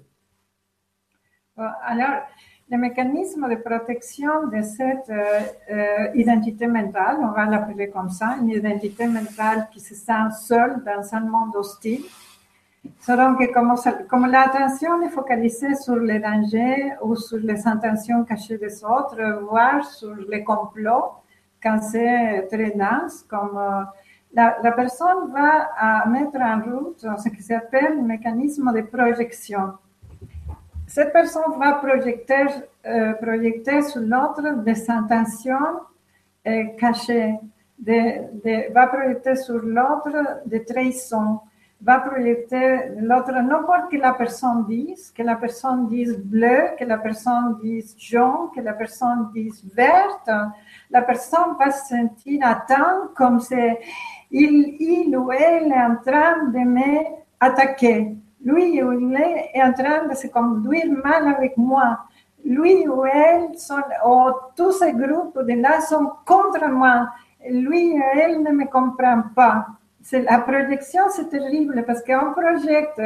Bon, Alors, le mécanisme de protection de cette euh, euh, identité mentale, on va l'appeler comme ça, une identité mentale qui se sent seule dans un monde hostile, que comme, comme l'attention est focalisée sur les dangers ou sur les intentions cachées des autres, voire sur les complots, quand c'est très dense, comme euh, la, personne va mettre en route ce qui s'appelle le mécanisme de projection. Cette personne va projeter, euh, projeter sur l'autre des intentions euh, cachées, va projeter sur l'autre des trahisons, va projeter l'autre, non pour que la personne dise, que la personne dise bleu, que la personne dise jaune, que la personne dise verte, la personne va se sentir atteinte comme si il, il ou elle est en train de m'attaquer. Lui ou elle est en train de se conduire mal avec moi. Lui ou elle, sont, ou tous ces groupes de là sont contre moi. Lui ou elle ne me comprend pas. La projection, c'est terrible parce qu'on projette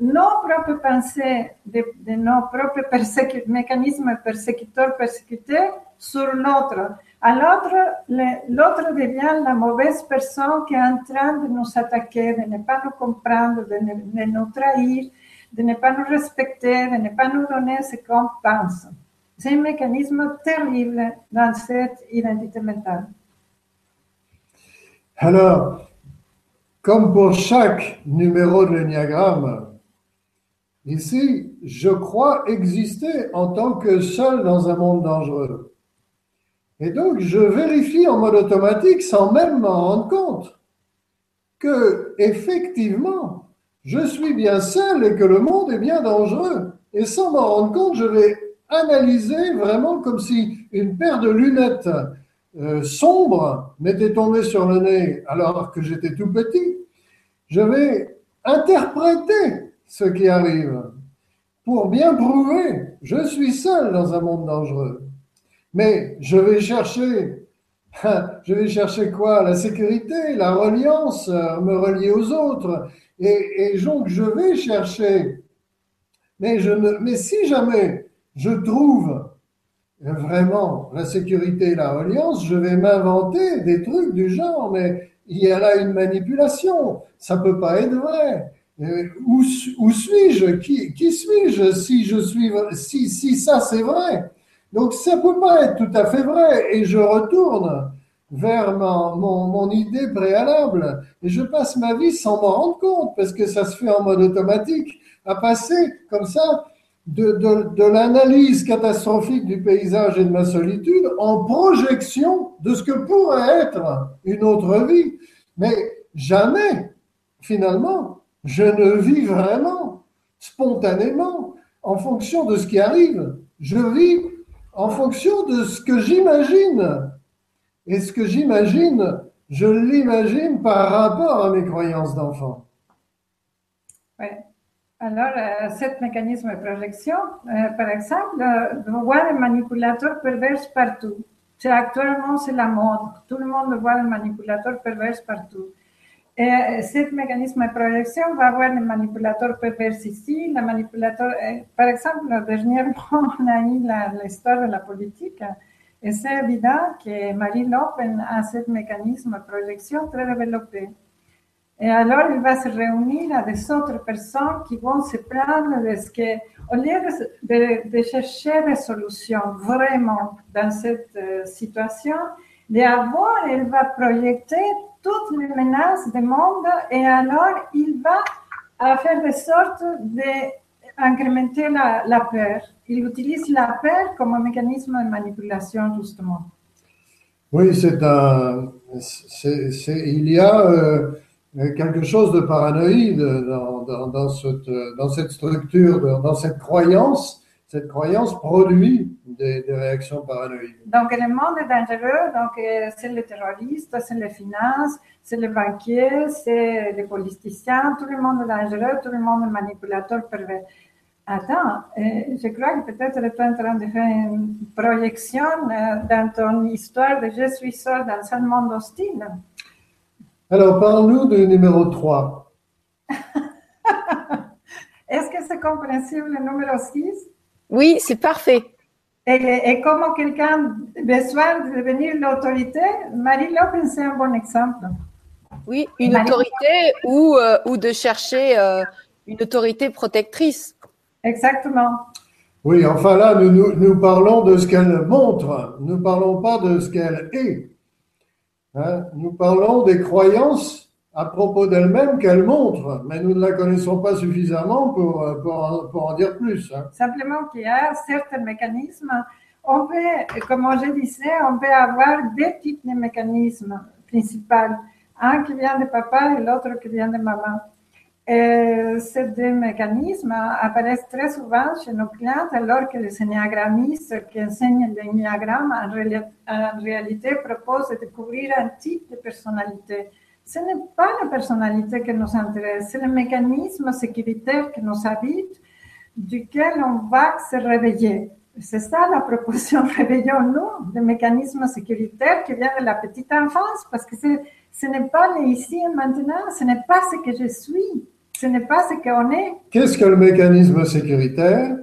nos propres pensées, de, de nos propres persécu- mécanismes persécuteurs-persécutés sur l'autre. L'autre devient la mauvaise personne qui est en train de nous attaquer, de ne pas nous comprendre, de, ne- de nous trahir, de ne pas nous respecter, de ne pas nous donner ce qu'on pense. C'est un mécanisme terrible dans cette identité mentale. Alors, comme pour chaque numéro de l'éniagramme, ici, je crois exister en tant que seul dans un monde dangereux. Et donc, je vérifie en mode automatique, sans même m'en rendre compte, que effectivement, je suis bien seul et que le monde est bien dangereux. Et sans m'en rendre compte, je vais analyser vraiment comme si une paire de lunettes euh, sombres m'était tombée sur le nez alors que j'étais tout petit. Je vais interpréter ce qui arrive pour bien prouver, je suis seul dans un monde dangereux. Mais je vais chercher, je vais chercher quoi? La sécurité, la reliance, euh, me relier aux autres. Et, et donc, je vais chercher. Mais, je ne, mais si jamais je trouve vraiment la sécurité et la reliance, je vais m'inventer des trucs du genre, mais il y a là une manipulation, ça peut pas être vrai. Euh, où, où suis-je? Qui, qui suis-je si je suis si, si ça c'est vrai? Donc ça peut pas être tout à fait vrai. Et je retourne vers mon, mon, mon, idée préalable. Et je passe ma vie sans m'en rendre compte parce que ça se fait en mode automatique. À passer comme ça de, de, de l'analyse catastrophique du paysage et de ma solitude en projection de ce que pourrait être une autre vie. Mais jamais, finalement, je ne vis vraiment, spontanément, en fonction de ce qui arrive. Je vis en fonction de ce que j'imagine. Et ce que j'imagine, je l'imagine par rapport à mes croyances d'enfant. Oui. Alors, euh, mécanisme de projection, euh, par exemple, euh, voit les manipulateurs pervers partout. Actuellement, c'est la mode. Tout le monde voit les manipulateurs pervers partout. Et ce mécanisme de projection va avoir les manipulateurs pervers ici, le manipulateur, par exemple, dernièrement, on a eu l'histoire de la politique, et c'est évident que Marie Le a ce mécanisme de projection très développé. Et alors, il va se réunir avec d'autres personnes qui vont se prendre de ce que, au lieu de, chercher des solutions vraiment dans cette euh, situation, d'abord, il va projeter toutes les menaces du monde et alors il va faire de sorte d'incrémenter la, la peur. Il utilise la peur comme un mécanisme de manipulation, justement. Oui, c'est un. il y a. Euh, quelque chose de paranoïde dans, cette, structure, dans cette croyance. Cette croyance produit des, des réactions paranoïdes. Donc, le monde est dangereux. Donc, euh, c'est les terroristes, c'est les finances, c'est les banquiers, c'est les politiciens. Tout le monde est dangereux, tout le monde est manipulateur pervers. Attends, euh, je crois que peut-être tu es en train de faire une projection euh, dans ton histoire de je suis seul dans un monde hostile. Alors, parle-nous du numéro 3. Est-ce que c'est compréhensible le numéro 6 Oui, c'est parfait. Et, et comment quelqu'un a besoin de devenir l'autorité? Marie Lopin, c'est un bon exemple. Oui, une Marie autorité ou, euh, ou de chercher euh, une autorité protectrice. Exactement. Oui, enfin là, nous, nous, nous parlons de ce qu'elle montre, nous ne parlons pas de ce qu'elle est. Hein? Nous parlons des croyances à propos d'elle-même qu'elle montre, mais nous ne la connaissons pas suffisamment pour, euh, pour en dire plus. Hein. Simplement qu'il y a certains mécanismes. On peut, comme je disais, on peut avoir deux types de mécanismes principaux. Un qui vient de papa et l'autre qui vient de maman. Et ces deux mécanismes apparaissent très souvent chez nos clients alors que les énéagrammistes qui enseignent l'énéagramme en, réalité, en réalité proposent de découvrir un type de personnalité. Ce n'est pas la personnalité qui nous intéresse, c'est le mécanisme sécuritaire qui nous habite, duquel on va se réveiller. C'est ça la proposition, réveillons-nous, le mécanisme sécuritaire qui vient de la petite enfance, parce que ce n'est pas le ici et maintenant, ce n'est pas ce que je suis. Ce n'est pas ce qu'on est. Qu'est-ce que le mécanisme sécuritaire?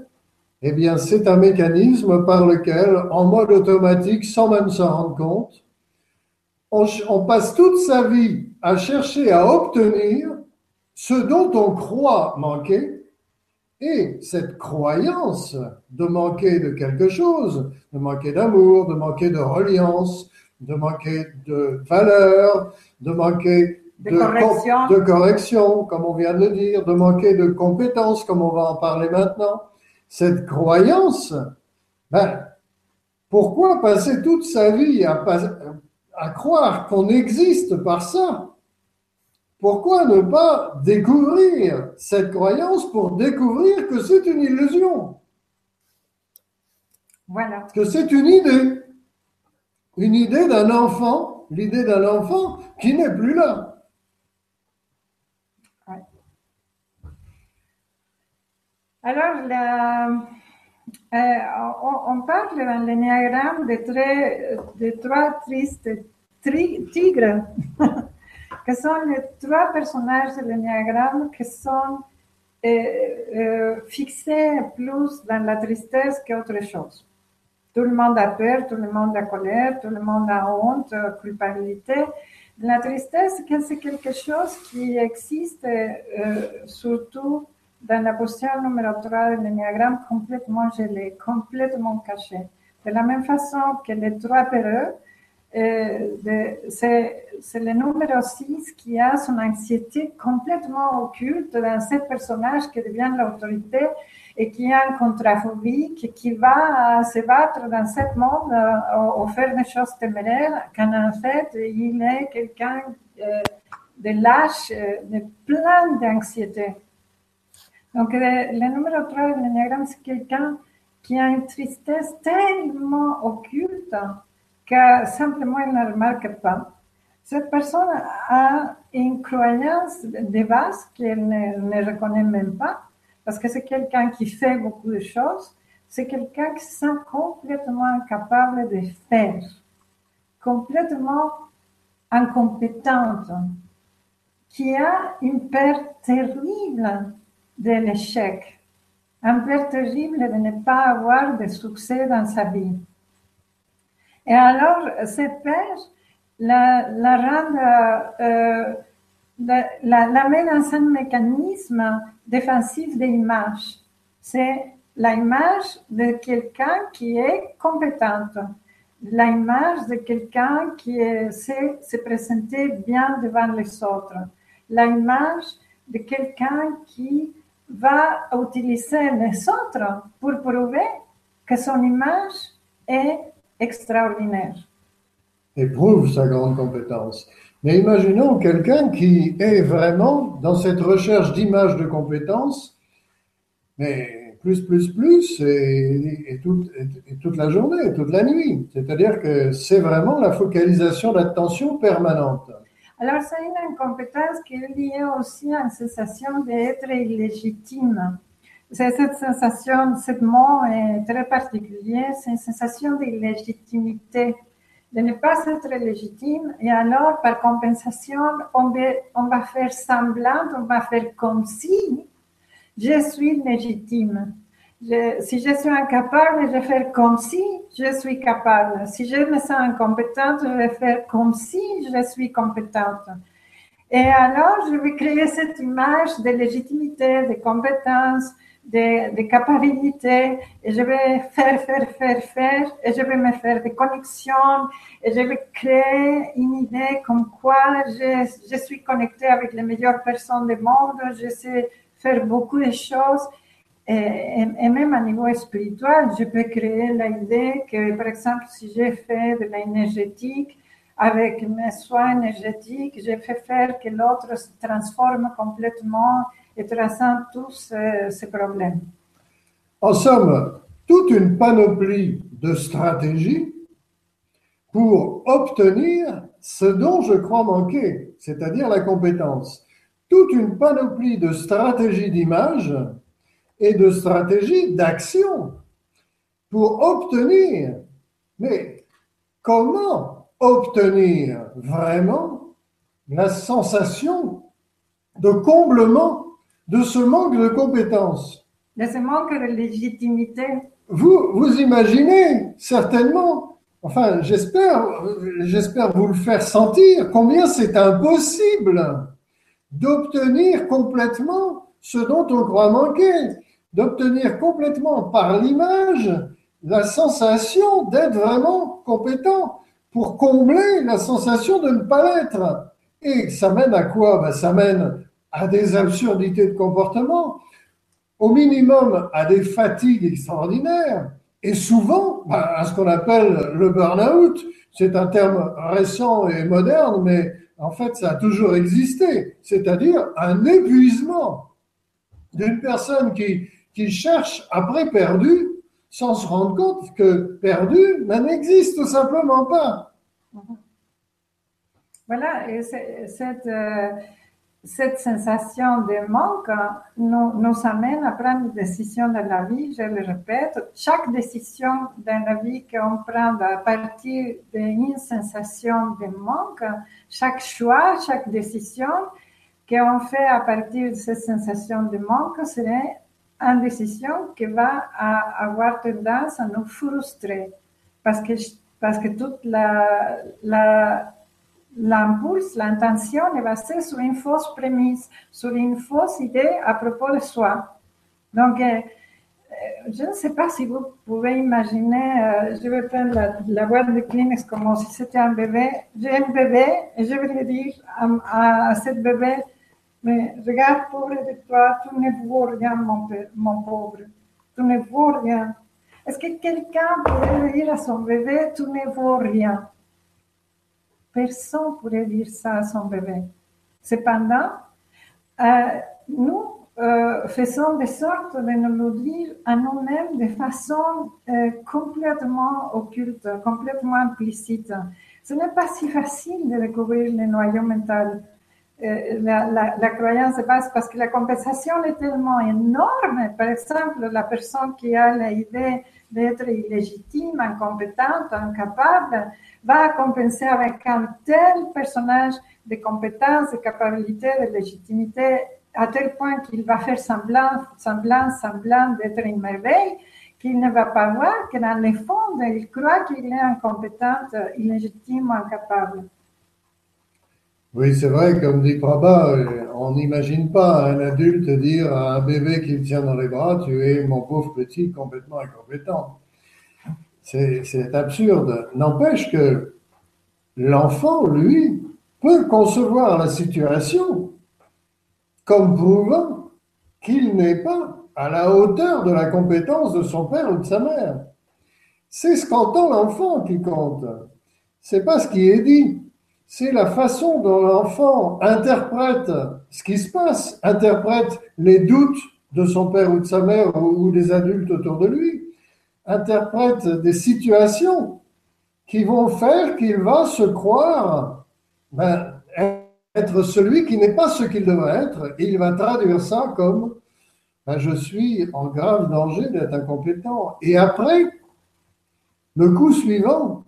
Eh bien, c'est un mécanisme par lequel, en mode automatique, sans même s'en rendre compte, on, on, passe toute sa vie à chercher à obtenir ce dont on croit manquer Et cette croyance de manquer de quelque chose, de manquer d'amour, de manquer de reliance, de manquer de valeur, de manquer De correction. de correction, comme on vient de le dire, de manquer de compétences, comme on va en parler maintenant. Cette croyance, ben, pourquoi passer toute sa vie à, à croire qu'on existe par ça? Pourquoi ne pas découvrir cette croyance pour découvrir que c'est une illusion, Voilà. que c'est une idée Une idée d'un enfant, l'idée d'un enfant qui n'est plus là. Alors, euh, on, parle dans l'énéagramme de, trois tristes tri- tigres, que sont les trois personnages de l'énéagramme qui sont euh, euh, fixés plus dans la tristesse qu'autre chose. Tout le monde a peur, tout le monde a colère, tout le monde a honte, culpabilité. La tristesse, c'est quelque chose qui existe surtout dans la posture numéro 3 de l'énéagramme complètement gelé, complètement caché. De la même façon que les trois peureux, euh, de- c'est le numéro 6 qui a son anxiété complètement occulte dans ce personnage qui devient l'autorité et qui a une contraphobie, qui, va se battre dans ce monde euh, au, au faire des choses téméraires, quand en fait il est quelqu'un euh, de lâche, euh, de plein d'anxiété. Donc, le, numéro 3 de l'énéagramme, c'est quelqu'un qui a une tristesse tellement occulte que simplement il ne remarque pas. Cette personne a une croyance de base qu'elle ne, ne reconnaît même pas, parce que c'est quelqu'un qui fait beaucoup de choses, c'est quelqu'un qui se sent complètement incapable de faire, complètement incompétente, qui a une peur terrible de l'échec, terrible de ne pas avoir de succès dans sa vie. Et alors, la, la rend, euh, la, la, la met dans un mécanisme défensif d'image. C'est l'image de quelqu'un qui est compétente, l'image de quelqu'un qui sait se présenter bien devant les autres, l'image de quelqu'un qui va utiliser les autres pour prouver que son image est extraordinaire. éprouve sa grande compétence. Mais imaginons quelqu'un qui est vraiment dans cette recherche d'image de compétence, mais plus, plus, plus, et, et toute, la journée, toute la nuit. C'est-à-dire que c'est vraiment la focalisation d'attention permanente. Alors, c'est une incompétence qui est liée aussi à une sensation d'être illégitime. C'est cette sensation, ce mot est très particulier, c'est une sensation d'illégitimité, de ne pas être légitime. Et alors, par compensation, on va faire semblant, on va faire comme si je suis légitime. Si je suis incapable, je vais faire comme si je suis capable. Si je me sens incompétente, je vais faire comme si je suis compétente. Et alors, je vais créer cette image de légitimité, de compétence, de, de capacité, et je vais faire, faire, faire, faire, et je vais me faire des connexions, et je vais créer une idée comme quoi je suis connectée avec les meilleures personnes du monde, je sais faire beaucoup de choses, et, même à niveau spirituel, je peux créer l'idée que, par exemple, si j'ai fait de l'énergétique, avec mes soins énergétiques, j'ai fait faire que l'autre se transforme complètement et transcende tous ces, ces problèmes. En somme, toute une panoplie de stratégies pour obtenir ce dont je crois manquer, c'est-à-dire la compétence. Toute une panoplie de stratégies d'image et de stratégies d'action pour obtenir. Mais comment obtenir vraiment la sensation de comblement de ce manque de compétences? De ce manque de légitimité, vous, vous imaginez certainement, enfin j'espère, j'espère vous le faire sentir, combien c'est impossible d'obtenir complètement ce dont on croit manquer. D'obtenir complètement par l'image la sensation d'être vraiment compétent pour combler la sensation de ne pas l'être. Et ça mène à quoi? Ben, Ça mène à des absurdités de comportement, au minimum à des fatigues extraordinaires, et souvent ben, à ce qu'on appelle le burn-out. C'est un terme récent et moderne, mais en fait, ça a toujours existé, c'est-à-dire un épuisement d'une personne qui, qui cherche après perdu sans se rendre compte que perdu n'existe tout simplement pas. Voilà, et cette, euh, cette sensation de manque nous, nous, amène à prendre des décisions dans la vie, je le répète. Chaque décision dans la vie qu'on prend à partir d'une sensation de manque, chaque choix, chaque décision qu'on fait à partir de cette sensation de manque serait une décision qui va avoir tendance à nous frustrer parce que, parce que toute la, la l'intention est basée sur une fausse prémisse, sur une fausse idée à propos de soi. Donc, euh, euh, je ne sais pas si vous pouvez imaginer, euh, je vais prendre la, la, boîte de Kleenex comme si c'était un bébé. J'ai un bébé et je vais dire à, à, à bébé, mais regarde, pauvre de toi, tu ne vaux rien, mon, pauvre. Tu ne vaux rien. Est-ce que quelqu'un pourrait dire à son bébé, tu ne vaux rien Personne pourrait dire ça à son bébé. Cependant, euh, nous euh, faisons de sorte de nous le dire à nous-mêmes de façon euh, complètement occulte, complètement implicite. Ce n'est pas si facile de découvrir le noyau mental la, la, croyance de base parce que la compensation est tellement énorme. Par exemple, la personne qui a l'idée d'être illégitime, incompétente, incapable, va compenser avec un tel personnage de compétences, de capacité, de légitimité, à tel point qu'il va faire semblant, semblant, semblant d'être une merveille, qu'il ne va pas voir que dans le fond, il croit qu'il est incompétent, illégitime, incapable. Oui, c'est vrai, comme dit Prabha, on n'imagine pas un adulte dire à un bébé qu'il tient dans les bras, tu es mon pauvre petit complètement incompétent. C'est absurde. N'empêche que l'enfant, lui, peut concevoir la situation comme prouvant qu'il n'est pas à la hauteur de la compétence de son père ou de sa mère. C'est ce qu'entend l'enfant qui compte. C'est pas ce qui est dit c'est la façon dont l'enfant interprète ce qui se passe, interprète les doutes de son père ou de sa mère ou, des adultes autour de lui, interprète des situations qui vont faire qu'il va se croire ben, être celui qui n'est pas ce qu'il devrait être, et il va traduire ça comme ben, je suis en grave danger d'être incompétent. Et après, le coup suivant,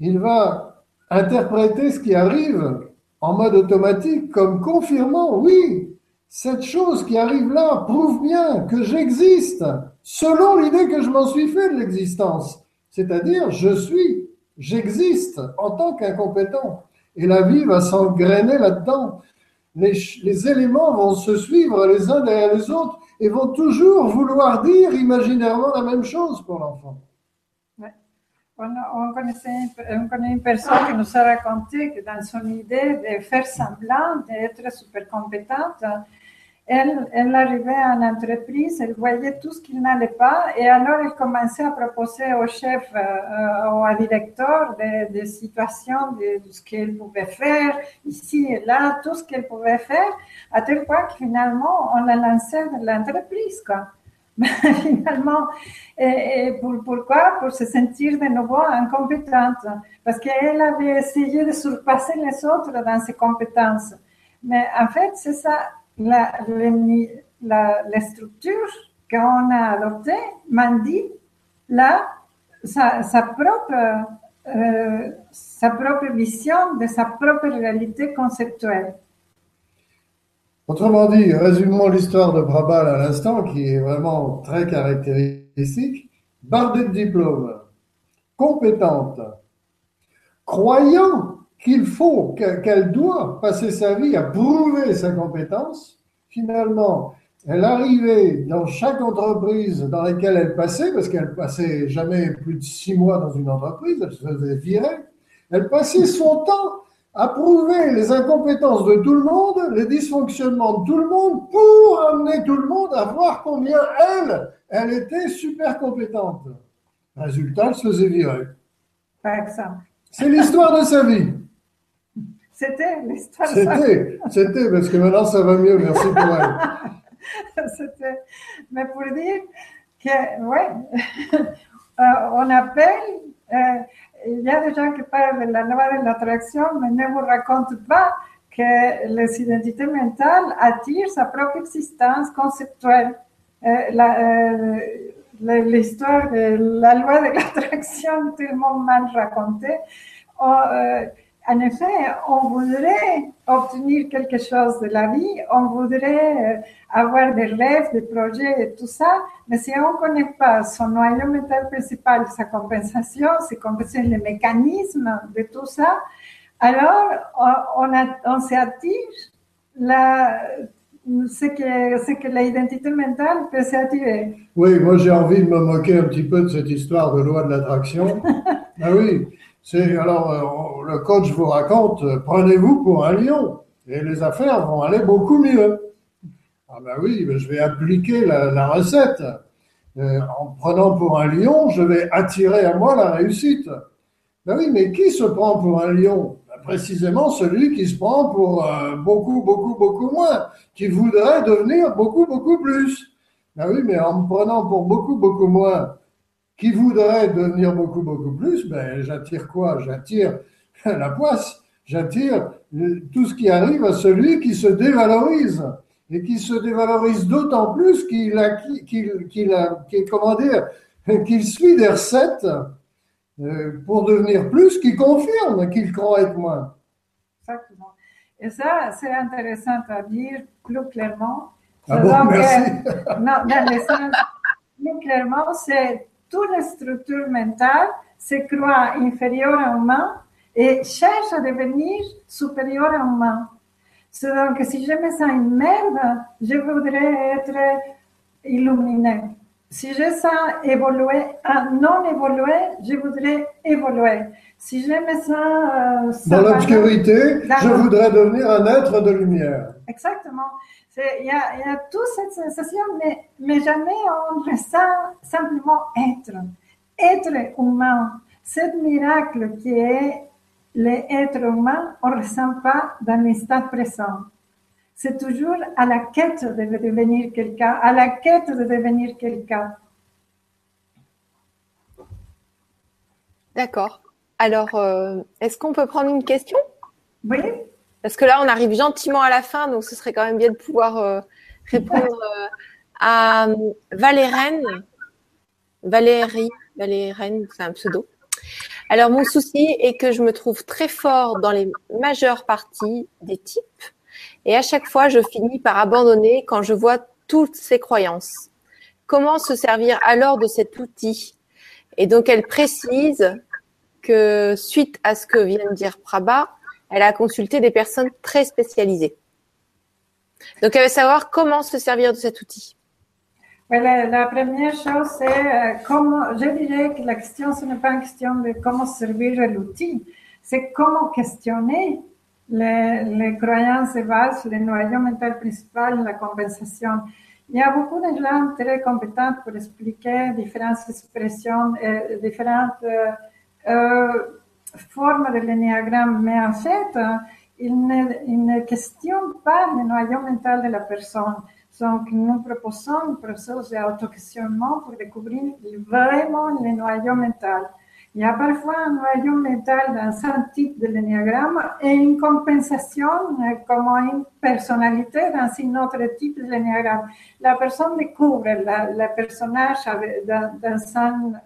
il va interpréter ce qui arrive en mode automatique comme confirmant, oui, cette chose qui arrive là prouve bien que j'existe selon l'idée que je m'en suis fait de l'existence. C'est-à-dire, je suis, j'existe en tant qu'incompétent. Et la vie va s'engrainer là-dedans. Les, les, éléments vont se suivre les uns derrière les autres et vont toujours vouloir dire imaginairement la même chose pour l'enfant. On, connaissait, on connaît une personne qui nous a raconté que dans son idée de faire semblant d'être super compétente, elle, elle arrivait une entreprise, elle voyait tout ce qui n'allait pas et alors elle commençait à proposer au chef euh, ou au directeur des, des situations de, ce qu'elle pouvait faire ici et là, tout ce qu'elle pouvait faire, à tel point que finalement on la lançait de l'entreprise. Quoi. finalement. Et, pour, pourquoi? Pour se sentir de nouveau incompétente. Parce qu'elle avait essayé de surpasser les autres dans ses compétences. Mais en fait, c'est ça, la, la, structure qu'on a adoptée m'en dit là sa, sa propre, euh, sa propre vision de sa propre réalité conceptuelle. Autrement dit, résumons l'histoire de Brabal à l'instant, qui est vraiment très caractéristique. Bardée de diplôme, compétente, croyant qu'il faut, qu'elle doit passer sa vie à prouver sa compétence, finalement, elle arrivait dans chaque entreprise dans laquelle elle passait, parce qu'elle passait jamais plus de six mois dans une entreprise, elle se faisait virer, elle passait son temps à prouver les incompétences de tout le monde, les dysfonctionnements de tout le monde, pour amener tout le monde à voir combien elle, elle était super compétente. Résultat, elle se faisait virer. par exemple. C'est l'histoire de sa vie. C'était l'histoire de ça. C'était, c'était, parce que maintenant ça va mieux, merci pour elle. C'était- Mais pour dire que, ouais, euh, on appelle, euh, il y a des gens qui parlent de la loi de l'attraction, mais ne vous racontent pas que les identités mentales attirent sa propre existence conceptuelle. Euh, la- euh, la- L'histoire de la loi de l'attraction, tellement mal racontée. En effet, on voudrait obtenir quelque chose de la vie, on voudrait euh, avoir des rêves, des projets et tout ça, mais si on ne connaît pas son noyau mental principal, sa compensation, c'est compenser les mécanismes de tout ça, alors on, on, a- on s'attire la, ce que, ce que l'identité mentale peut s'attirer. Oui, moi j'ai envie de me moquer un petit peu de cette histoire de loi de l'attraction. Ah oui, c'est alors euh, le coach vous raconte, euh, prenez-vous pour un lion et les affaires vont aller beaucoup mieux. Ah ben oui, je vais appliquer la, recette. Euh, en prenant pour un lion, je vais attirer à moi la réussite. Ben oui, mais qui se prend pour un lion? Ben Précisément celui qui se prend pour euh, beaucoup, beaucoup, beaucoup moins, qui voudrait devenir beaucoup, beaucoup plus. Ben oui, mais en me prenant pour beaucoup, beaucoup moins, qui voudrait devenir beaucoup, beaucoup plus, ben j'attire quoi? J'attire la poisse, j'attire euh, tout ce qui arrive à celui qui se dévalorise et qui se dévalorise d'autant plus qu'il a, qu'il, qu'il a, qu'il- comment dire, qu'il suit des recettes euh, pour devenir plus, qui confirme qu'il croit être moins. Exactement. Et ça, c'est intéressant à dire plus clairement. Ah bon, merci. non, dans le sens, plus clairement, c'est toute la structure mentale se croit inférieure à humain et cherche à devenir supérieure à humain. C'est donc, si je me sens une merde, je voudrais être illuminé. Si je sens évoluer, à non évoluer, je voudrais évoluer. Si je me sens euh, Dans l'obscurité, je voudrais devenir un être de lumière. Exactement. Il y a, il y a toute cette sensation, mais, mais jamais on ressent simplement être. Être humain. Ce miracle qui est l'être humain, on ne ressent pas dans l'instant présent. C'est toujours à la quête de devenir quelqu'un, à la quête de devenir quelqu'un. D'accord. Alors, euh, est-ce qu'on peut prendre une question? Oui, Parce que là, on arrive gentiment à la fin, donc ce serait quand même bien de pouvoir euh, répondre euh, à euh, Valérène. Valérie, Valérène, c'est un pseudo. Alors, mon souci est que je me trouve très fort dans les majeures parties des types et à chaque fois, je finis par abandonner quand je vois toutes ces croyances. Comment se servir alors de cet outil? Et donc, elle précise que suite à ce que vient de dire Prabha, elle a consulté des personnes très spécialisées. Donc, elle veut savoir comment se servir de cet outil. La, première chose, c'est euh, comment, je dirais que la question, ce n'est pas une question de comment servir l'outil, c'est comment questionner les, croyances de base, le noyau mental principal, la compensation. Il y a beaucoup de gens très compétents pour expliquer différentes expressions, euh, différentes euh, formes de l'énéagramme, mais en fait, ils ne, ils ne questionnent pas le noyau mental de la personne. Donc, nous proposons un processus d'auto-questionnement pour découvrir vraiment le noyau mental. Il y a parfois un noyau mental dans un type de l'énéagramme et une compensation euh, comme une personnalité dans un autre type de l'énéagramme. La personne découvre la personnage avec, dans,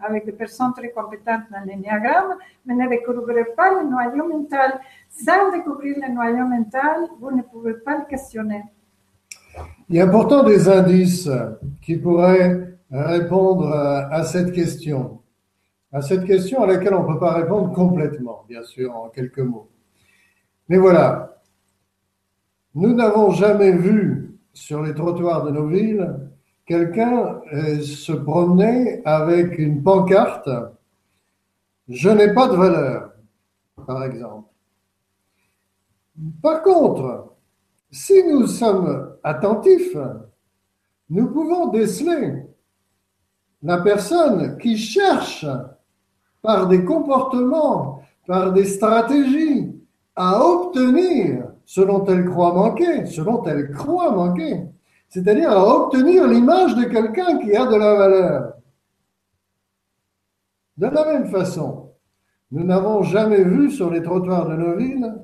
avec des personnes très compétentes dans l'énéagramme, mais ne découvre pas le noyau mental. Sans découvrir le noyau mental, vous ne pouvez pas le questionner. Il y a pourtant des indices qui pourraient répondre à, à cette question. À cette question à laquelle on ne peut pas répondre complètement, bien sûr, en quelques mots. Mais voilà, nous n'avons jamais vu sur les trottoirs de nos villes, quelqu'un euh, se promenait avec une pancarte Je n'ai pas de valeur, par exemple. Par contre, si nous sommes attentifs, nous pouvons déceler la personne qui cherche par des comportements, par des stratégies, à obtenir ce dont elle croit manquer, ce dont croit manquer, c'est-à-dire à obtenir l'image de quelqu'un qui a de la valeur. De la même façon, nous n'avons jamais vu sur les trottoirs de nos villes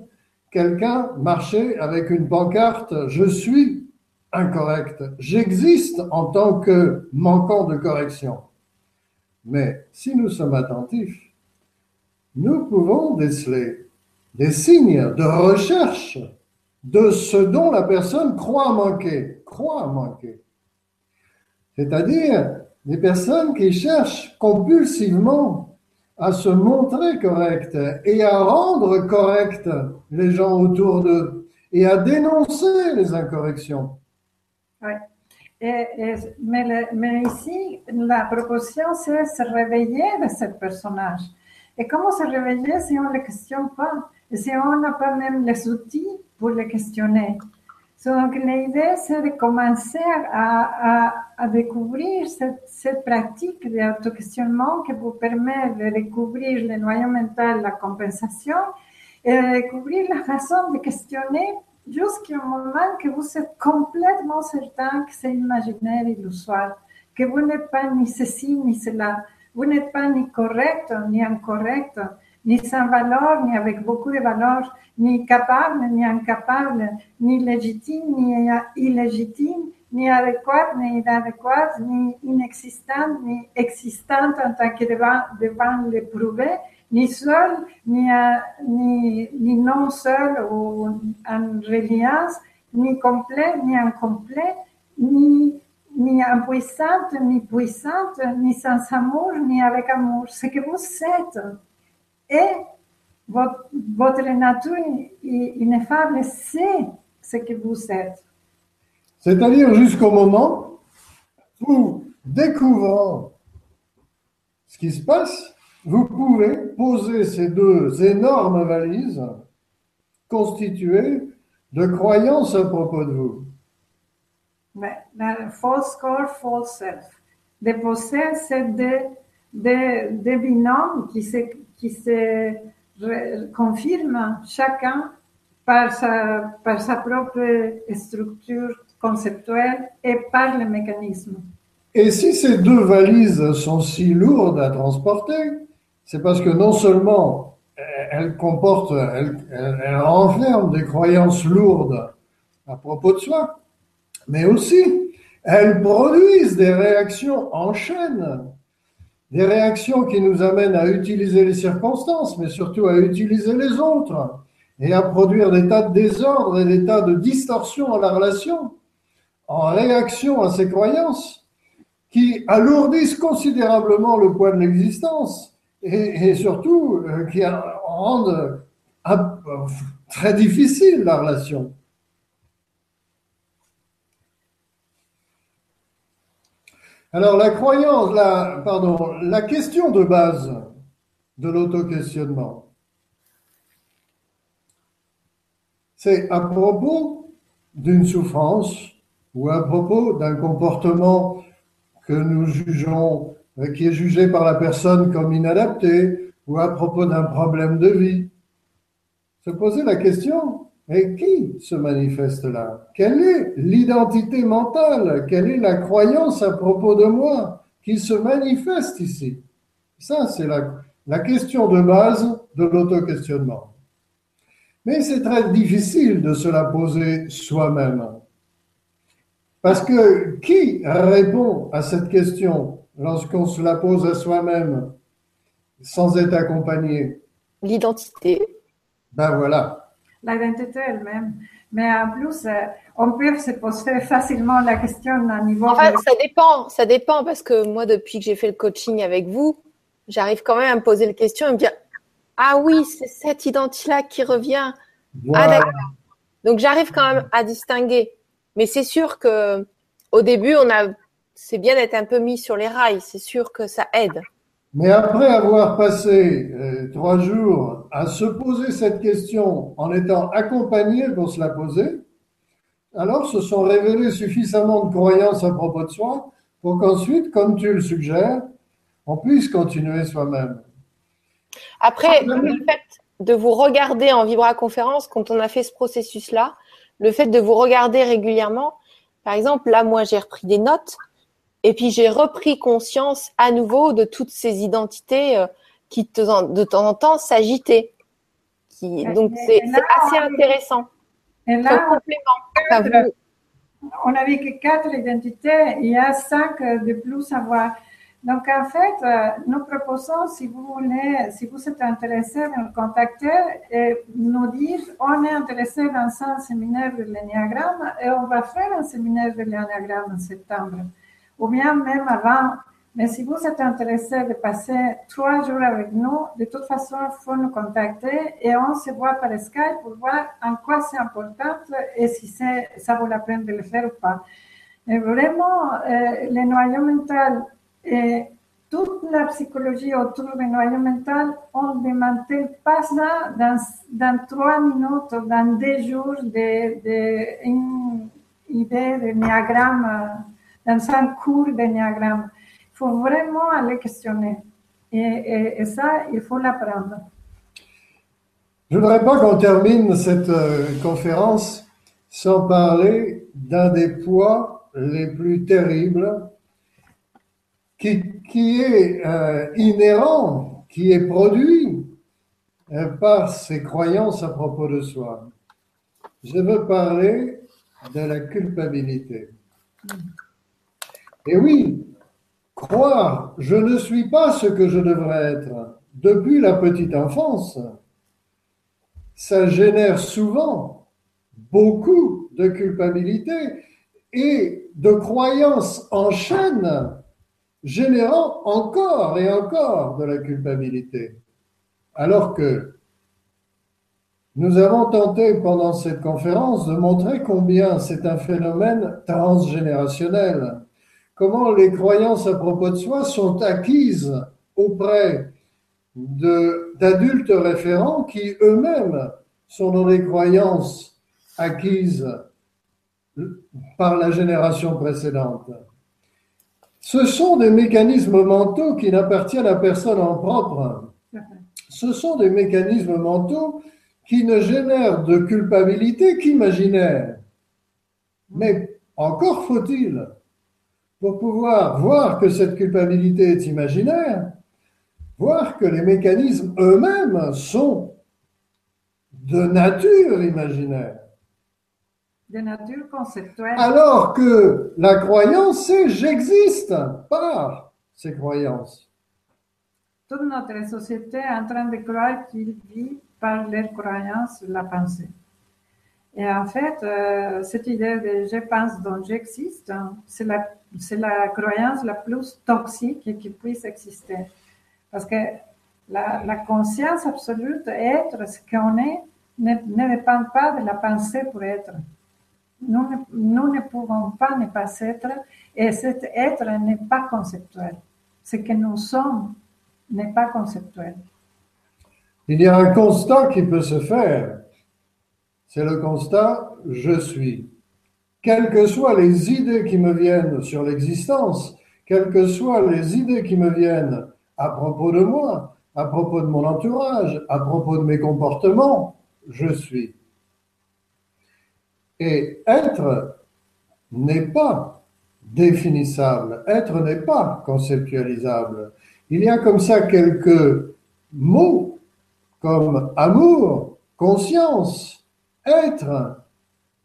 quelqu'un marcher avec une pancarte Je suis incorrect, j'existe en tant que manquant de correction. Mais si nous sommes attentifs, nous pouvons déceler des signes de recherche de ce dont la personne croit manquer, croit manquer. C'est-à-dire des personnes qui cherchent compulsivement à se montrer correctes et à rendre corrects les gens autour d'eux et à dénoncer les incorrections. Mais, ici, la proposition, c'est se réveiller de ce personnage. Et comment se réveiller si on ne le questionne pas? Et si on n'a pas même les outils pour le questionner? Donc l'idée, c'est de commencer à, à, découvrir cette, cette pratique d'auto-questionnement qui vous permet de découvrir le noyau mental, la compensation, et de découvrir la façon de questionner jusqu'au moment que vous êtes complètement certain que c'est imaginaire illusoire, que vous n'êtes pas ni ceci ni cela, vous n'êtes pas ni correct ni incorrect, ni sans valeur, ni avec beaucoup de valeur, ni capable, ni incapable, ni légitime, ni illégitime, ni adéquat, ni inadéquat, ni inexistant, ni existante en tant que devant, devant l'éprouvé, ni seul, ni, ni, ni non seul ou en reliance, ni complet, ni incomplet, ni ni impuissante, ni puissante, ni sans amour, ni avec amour. Ce que vous êtes et votre, votre nature ineffable, c'est ce que vous êtes. C'est-à-dire jusqu'au moment où, découvrant ce qui se passe, vous pouvez poser ces deux énormes valises constituées de croyances à propos de vous. False core, false self. Déposer, des, des binômes qui se, qui se confirment chacun par sa, par sa propre structure conceptuelle et par le mécanisme. Et si ces deux valises sont si lourdes à transporter, c'est parce que non seulement elles comportent, elles, elles renferment des croyances lourdes à propos de soi, mais aussi elles produisent des réactions en chaîne, des réactions qui nous amènent à utiliser les circonstances, mais surtout à utiliser les autres, et à produire des tas de désordres et des tas de distorsions dans la relation, en réaction à ces croyances qui alourdissent considérablement le poids de l'existence et, surtout euh, qui rendent euh, très difficile la relation. Alors la croyance, la, pardon, la question de base de l'auto-questionnement, c'est à propos d'une souffrance ou à propos d'un comportement que nous jugeons, qui est jugé par la personne comme inadapté, ou à propos d'un problème de vie. Se poser la question, et qui se manifeste là? Quelle est l'identité mentale? Quelle est la croyance à propos de moi qui se manifeste ici? Ça, c'est la, la question de base de l'auto-questionnement. Mais c'est très difficile de se la poser soi-même. Parce que qui répond à cette question lorsqu'on se la pose à soi-même sans être accompagné L'identité. Ben voilà l'identité elle-même. Mais en plus, euh, on peut se poser facilement la question à niveau. En fait, ça dépend, ça dépend parce que moi, depuis que j'ai fait le coaching avec vous, j'arrive quand même à me poser la question et me dire Ah oui, c'est cette identité-là qui revient. Ah d'accord. Donc j'arrive quand même à distinguer. Mais c'est sûr que au début, on a, c'est bien d'être un peu mis sur les rails. C'est sûr que ça aide. Mais après avoir passé euh, trois jours à se poser cette question en étant accompagné pour se la poser, alors se sont révélées suffisamment de croyances à propos de soi pour qu'ensuite, comme tu le suggères, on puisse continuer soi-même. Après, le fait de vous regarder en vibra-conférence, quand on a fait ce processus-là, le fait de vous regarder régulièrement, par exemple, là, moi, j'ai repris des notes et puis j'ai repris conscience à nouveau de toutes ces identités euh, qui, de temps en temps, s'agitaient. Donc, c'est assez intéressant. Et là, complément. on n'avait que quatre identités, il y a cinq de plus à voir. Donc, en fait, euh, nous proposons, si vous voulez, si vous êtes intéressé de nous contacter et nous dire, on est intéressé dans un séminaire de l'énéagramme et on va faire un séminaire de l'énéagramme en septembre. Ou bien même avant. Mais si vous êtes intéressé de passer trois jours avec nous, de toute façon, il faut nous contacter et on se voit par Skype pour voir en quoi c'est important et si ça vaut la peine de le faire ou pas. Mais vraiment, euh, le noyau mental et toute la psychologie autour du noyau mental, on ne démantèle pas ça dans, dans trois minutes, dans deux jours, d'une idée de néagramme, dans un cours de néagramme. Il faut vraiment aller questionner. Et, et, ça, il faut l'apprendre. Je ne voudrais pas qu'on termine cette euh, conférence sans parler d'un des poids les plus terribles qui, est euh, inhérent, qui est produit euh, par ses croyances à propos de soi. Je veux parler de la culpabilité. Et oui, croire je ne suis pas ce que je devrais être depuis la petite enfance, ça génère souvent beaucoup de culpabilité et de croyances en chaîne générant encore et encore de la culpabilité. Alors que nous avons tenté pendant cette conférence de montrer combien c'est un phénomène transgénérationnel, comment les croyances à propos de soi sont acquises auprès d'adultes référents qui eux-mêmes sont dans des croyances acquises par la génération précédente? Ce sont des mécanismes mentaux qui n'appartiennent à personne en propre. Ce sont des mécanismes mentaux qui ne génèrent de culpabilité qu'imaginaire. Mais encore faut-il, pour pouvoir voir que cette culpabilité est imaginaire, voir que les mécanismes eux-mêmes sont de nature imaginaire de nature conceptuelle. Alors que la croyance, c'est j'existe par ces croyances. Toute notre société est en train de croire qu'il vit par les croyances, la pensée. Et en fait, euh, cette idée de je pense donc j'existe, c'est la, c'est la croyance la plus toxique qui puisse exister. Parce que la, conscience absolue d'être ce qu'on est ne, ne dépend pas de la pensée pour être. Nous ne, nous ne pouvons pas ne pas être, et cet être n'est pas conceptuel. Ce que nous sommes n'est pas conceptuel. Il y a un constat qui peut se faire. C'est le constat je suis. Quelles que soient les idées qui me viennent sur l'existence, quelles que soient les idées qui me viennent à propos de moi, à propos de mon entourage, à propos de mes comportements, je suis. Et être n'est pas définissable, être n'est pas conceptualisable. Il y a comme ça quelques mots comme amour, conscience, être,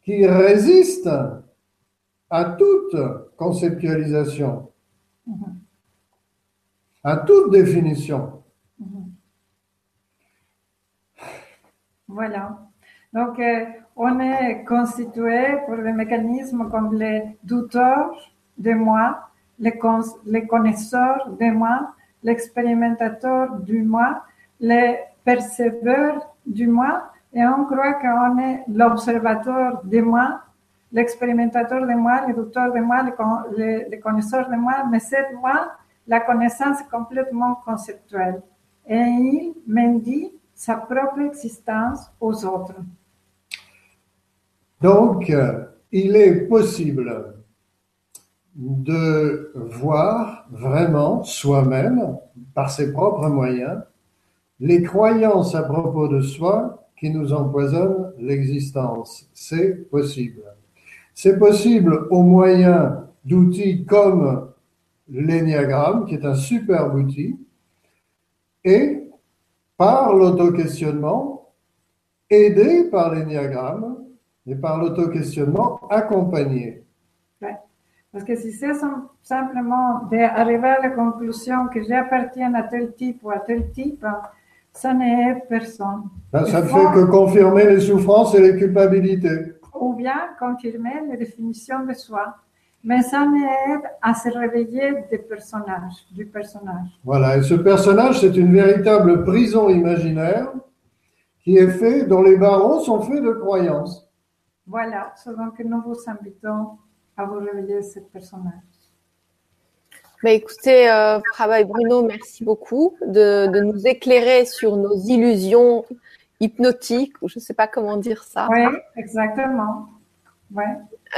qui résistent à toute conceptualisation, à toute définition. Voilà. Donc, euh, on est constitué pour les mécanismes comme les douteurs de moi, les, connaisseurs de moi, l'expérimentateur du moi, les perceveurs du moi, et on croit qu'on est l'observateur de moi, l'expérimentateur de moi, le docteur de moi, le, le, connaisseur de moi, mais c'est moi la connaissance complètement conceptuelle. Et il m'indique sa propre existence aux autres. Donc, euh, il est possible de voir vraiment soi-même, par ses propres moyens, les croyances à propos de soi qui nous empoisonnent l'existence. C'est possible. C'est possible au moyen d'outils comme l'énéagramme, qui est un superbe outil, et par l'auto-questionnement, aidé par l'énéagramme, et par l'auto-questionnement accompagné. Parce que si c'est simplement d'arriver à la conclusion que j'appartiens à tel type ou à tel type, ça n'est personne. Ça ne fait que confirmer les souffrances et les culpabilités. Ou bien confirmer les définitions de soi. Mais ça m'aide à se réveiller des personnages, du personnage. Voilà, et ce personnage, c'est une véritable prison imaginaire qui est fait, dont les barreaux sont faits de croyances. Voilà, c'est donc nous vous invitons à vous réveiller ce personnage. Bah écoutez, euh, Prava et Bruno, merci beaucoup de, de, nous éclairer sur nos illusions hypnotiques, ou je ne sais pas comment dire ça. Oui, exactement. Ouais.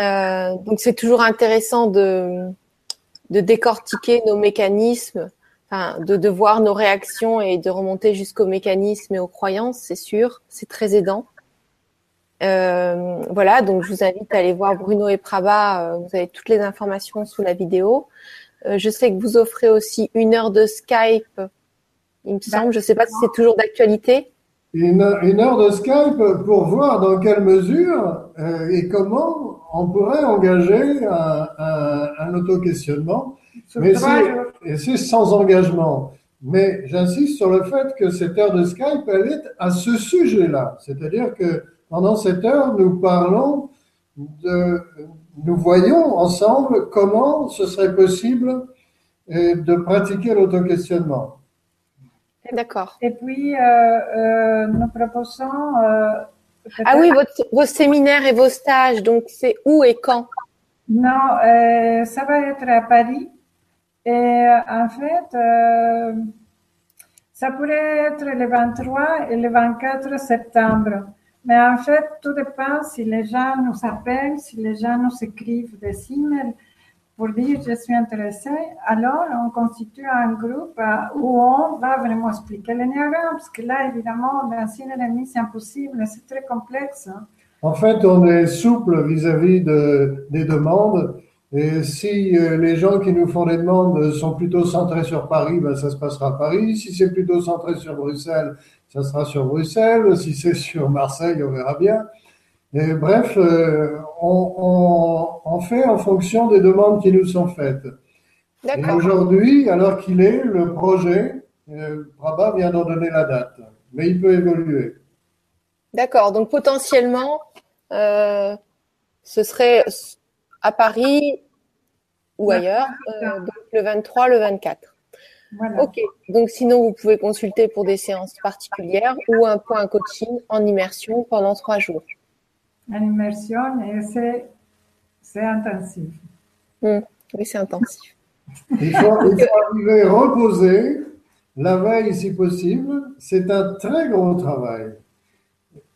Euh, donc c'est toujours intéressant de, de décortiquer nos mécanismes, enfin, de, de voir nos réactions et de remonter jusqu'aux mécanismes et aux croyances, c'est sûr, c'est très aidant. Euh, voilà, donc je vous invite à aller voir Bruno et Praba. Euh, vous avez toutes les informations sous la vidéo. Euh, je sais que vous offrez aussi une heure de Skype, il me semble. Je ne sais pas si c'est toujours d'actualité. Une, heure de Skype pour voir dans quelle mesure et comment on pourrait engager un, un, un auto-questionnement. Mais c'est sans engagement. Mais j'insiste sur le fait que cette heure de Skype, elle est à ce sujet-là. C'est-à-dire que pendant cette heure, nous parlons de, nous voyons ensemble comment ce serait possible euh, de pratiquer l'auto-questionnement. D'accord. Et puis, euh, euh, nous proposons. ah oui, vos séminaires et vos stages, donc c'est où et quand? Non, ça va être à Paris. Et en fait, ça pourrait être le 23 et le 24 septembre. Mais en fait, tout dépend si les gens nous appellent, si les gens nous écrivent des emails pour dire je suis intéressé. Alors, on constitue un groupe euh, où on va vraiment expliquer l'énéagramme, parce que là, évidemment, dans une heure et c'est impossible, c'est très complexe. Hein. En fait, on est souple vis-à-vis de, des demandes. Et si euh, les gens qui nous font des demandes sont plutôt centrés sur Paris, ben ça se passera à Paris. Si c'est plutôt centré sur Bruxelles, ça sera sur Bruxelles. Si c'est sur Marseille, on verra bien. Et bref, euh, on, on, fait en fonction des demandes qui nous sont faites. Et aujourd'hui, alors qu'il est, le projet, euh, vient d'en donner la date, mais il peut évoluer. D'accord, donc potentiellement, euh, ce serait à Paris ou ailleurs, euh, donc le 23, le 24. Ok, donc sinon vous pouvez consulter pour des séances particulières ou un point coaching en immersion pendant trois jours. En immersion, et c'est intensif. Hmm, oui, c'est intensif. Il faut, arriver à reposer la veille si possible. C'est un très gros travail.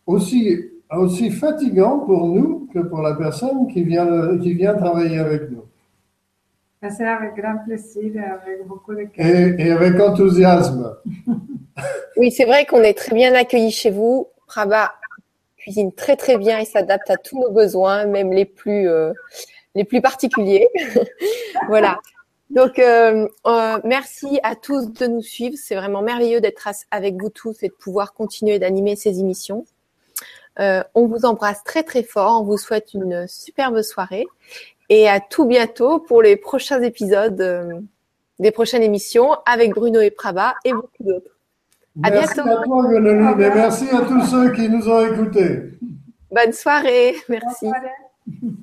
Aussi, aussi fatigant pour nous que pour la personne qui vient, qui vient travailler avec nous. C'est avec grand plaisir et avec beaucoup de cœur. Et, avec enthousiasme. oui, c'est vrai qu'on est très bien accueillis chez vous. Praba cuisine très très bien et s'adapte à tous nos besoins, même les plus, euh, les plus particuliers. voilà. Donc, euh, euh, merci à tous de nous suivre. C'est vraiment merveilleux d'être avec vous tous et de pouvoir continuer d'animer ces émissions. on vous embrasse très très fort. On vous souhaite une superbe soirée et à tout bientôt pour les prochains épisodes euh, des prochaines émissions avec Bruno et Praba et beaucoup d'autres. À merci bientôt. à toi, Guenoline, et merci à tous ceux qui nous ont écoutés. Bonne soirée. Merci. Bonne soirée.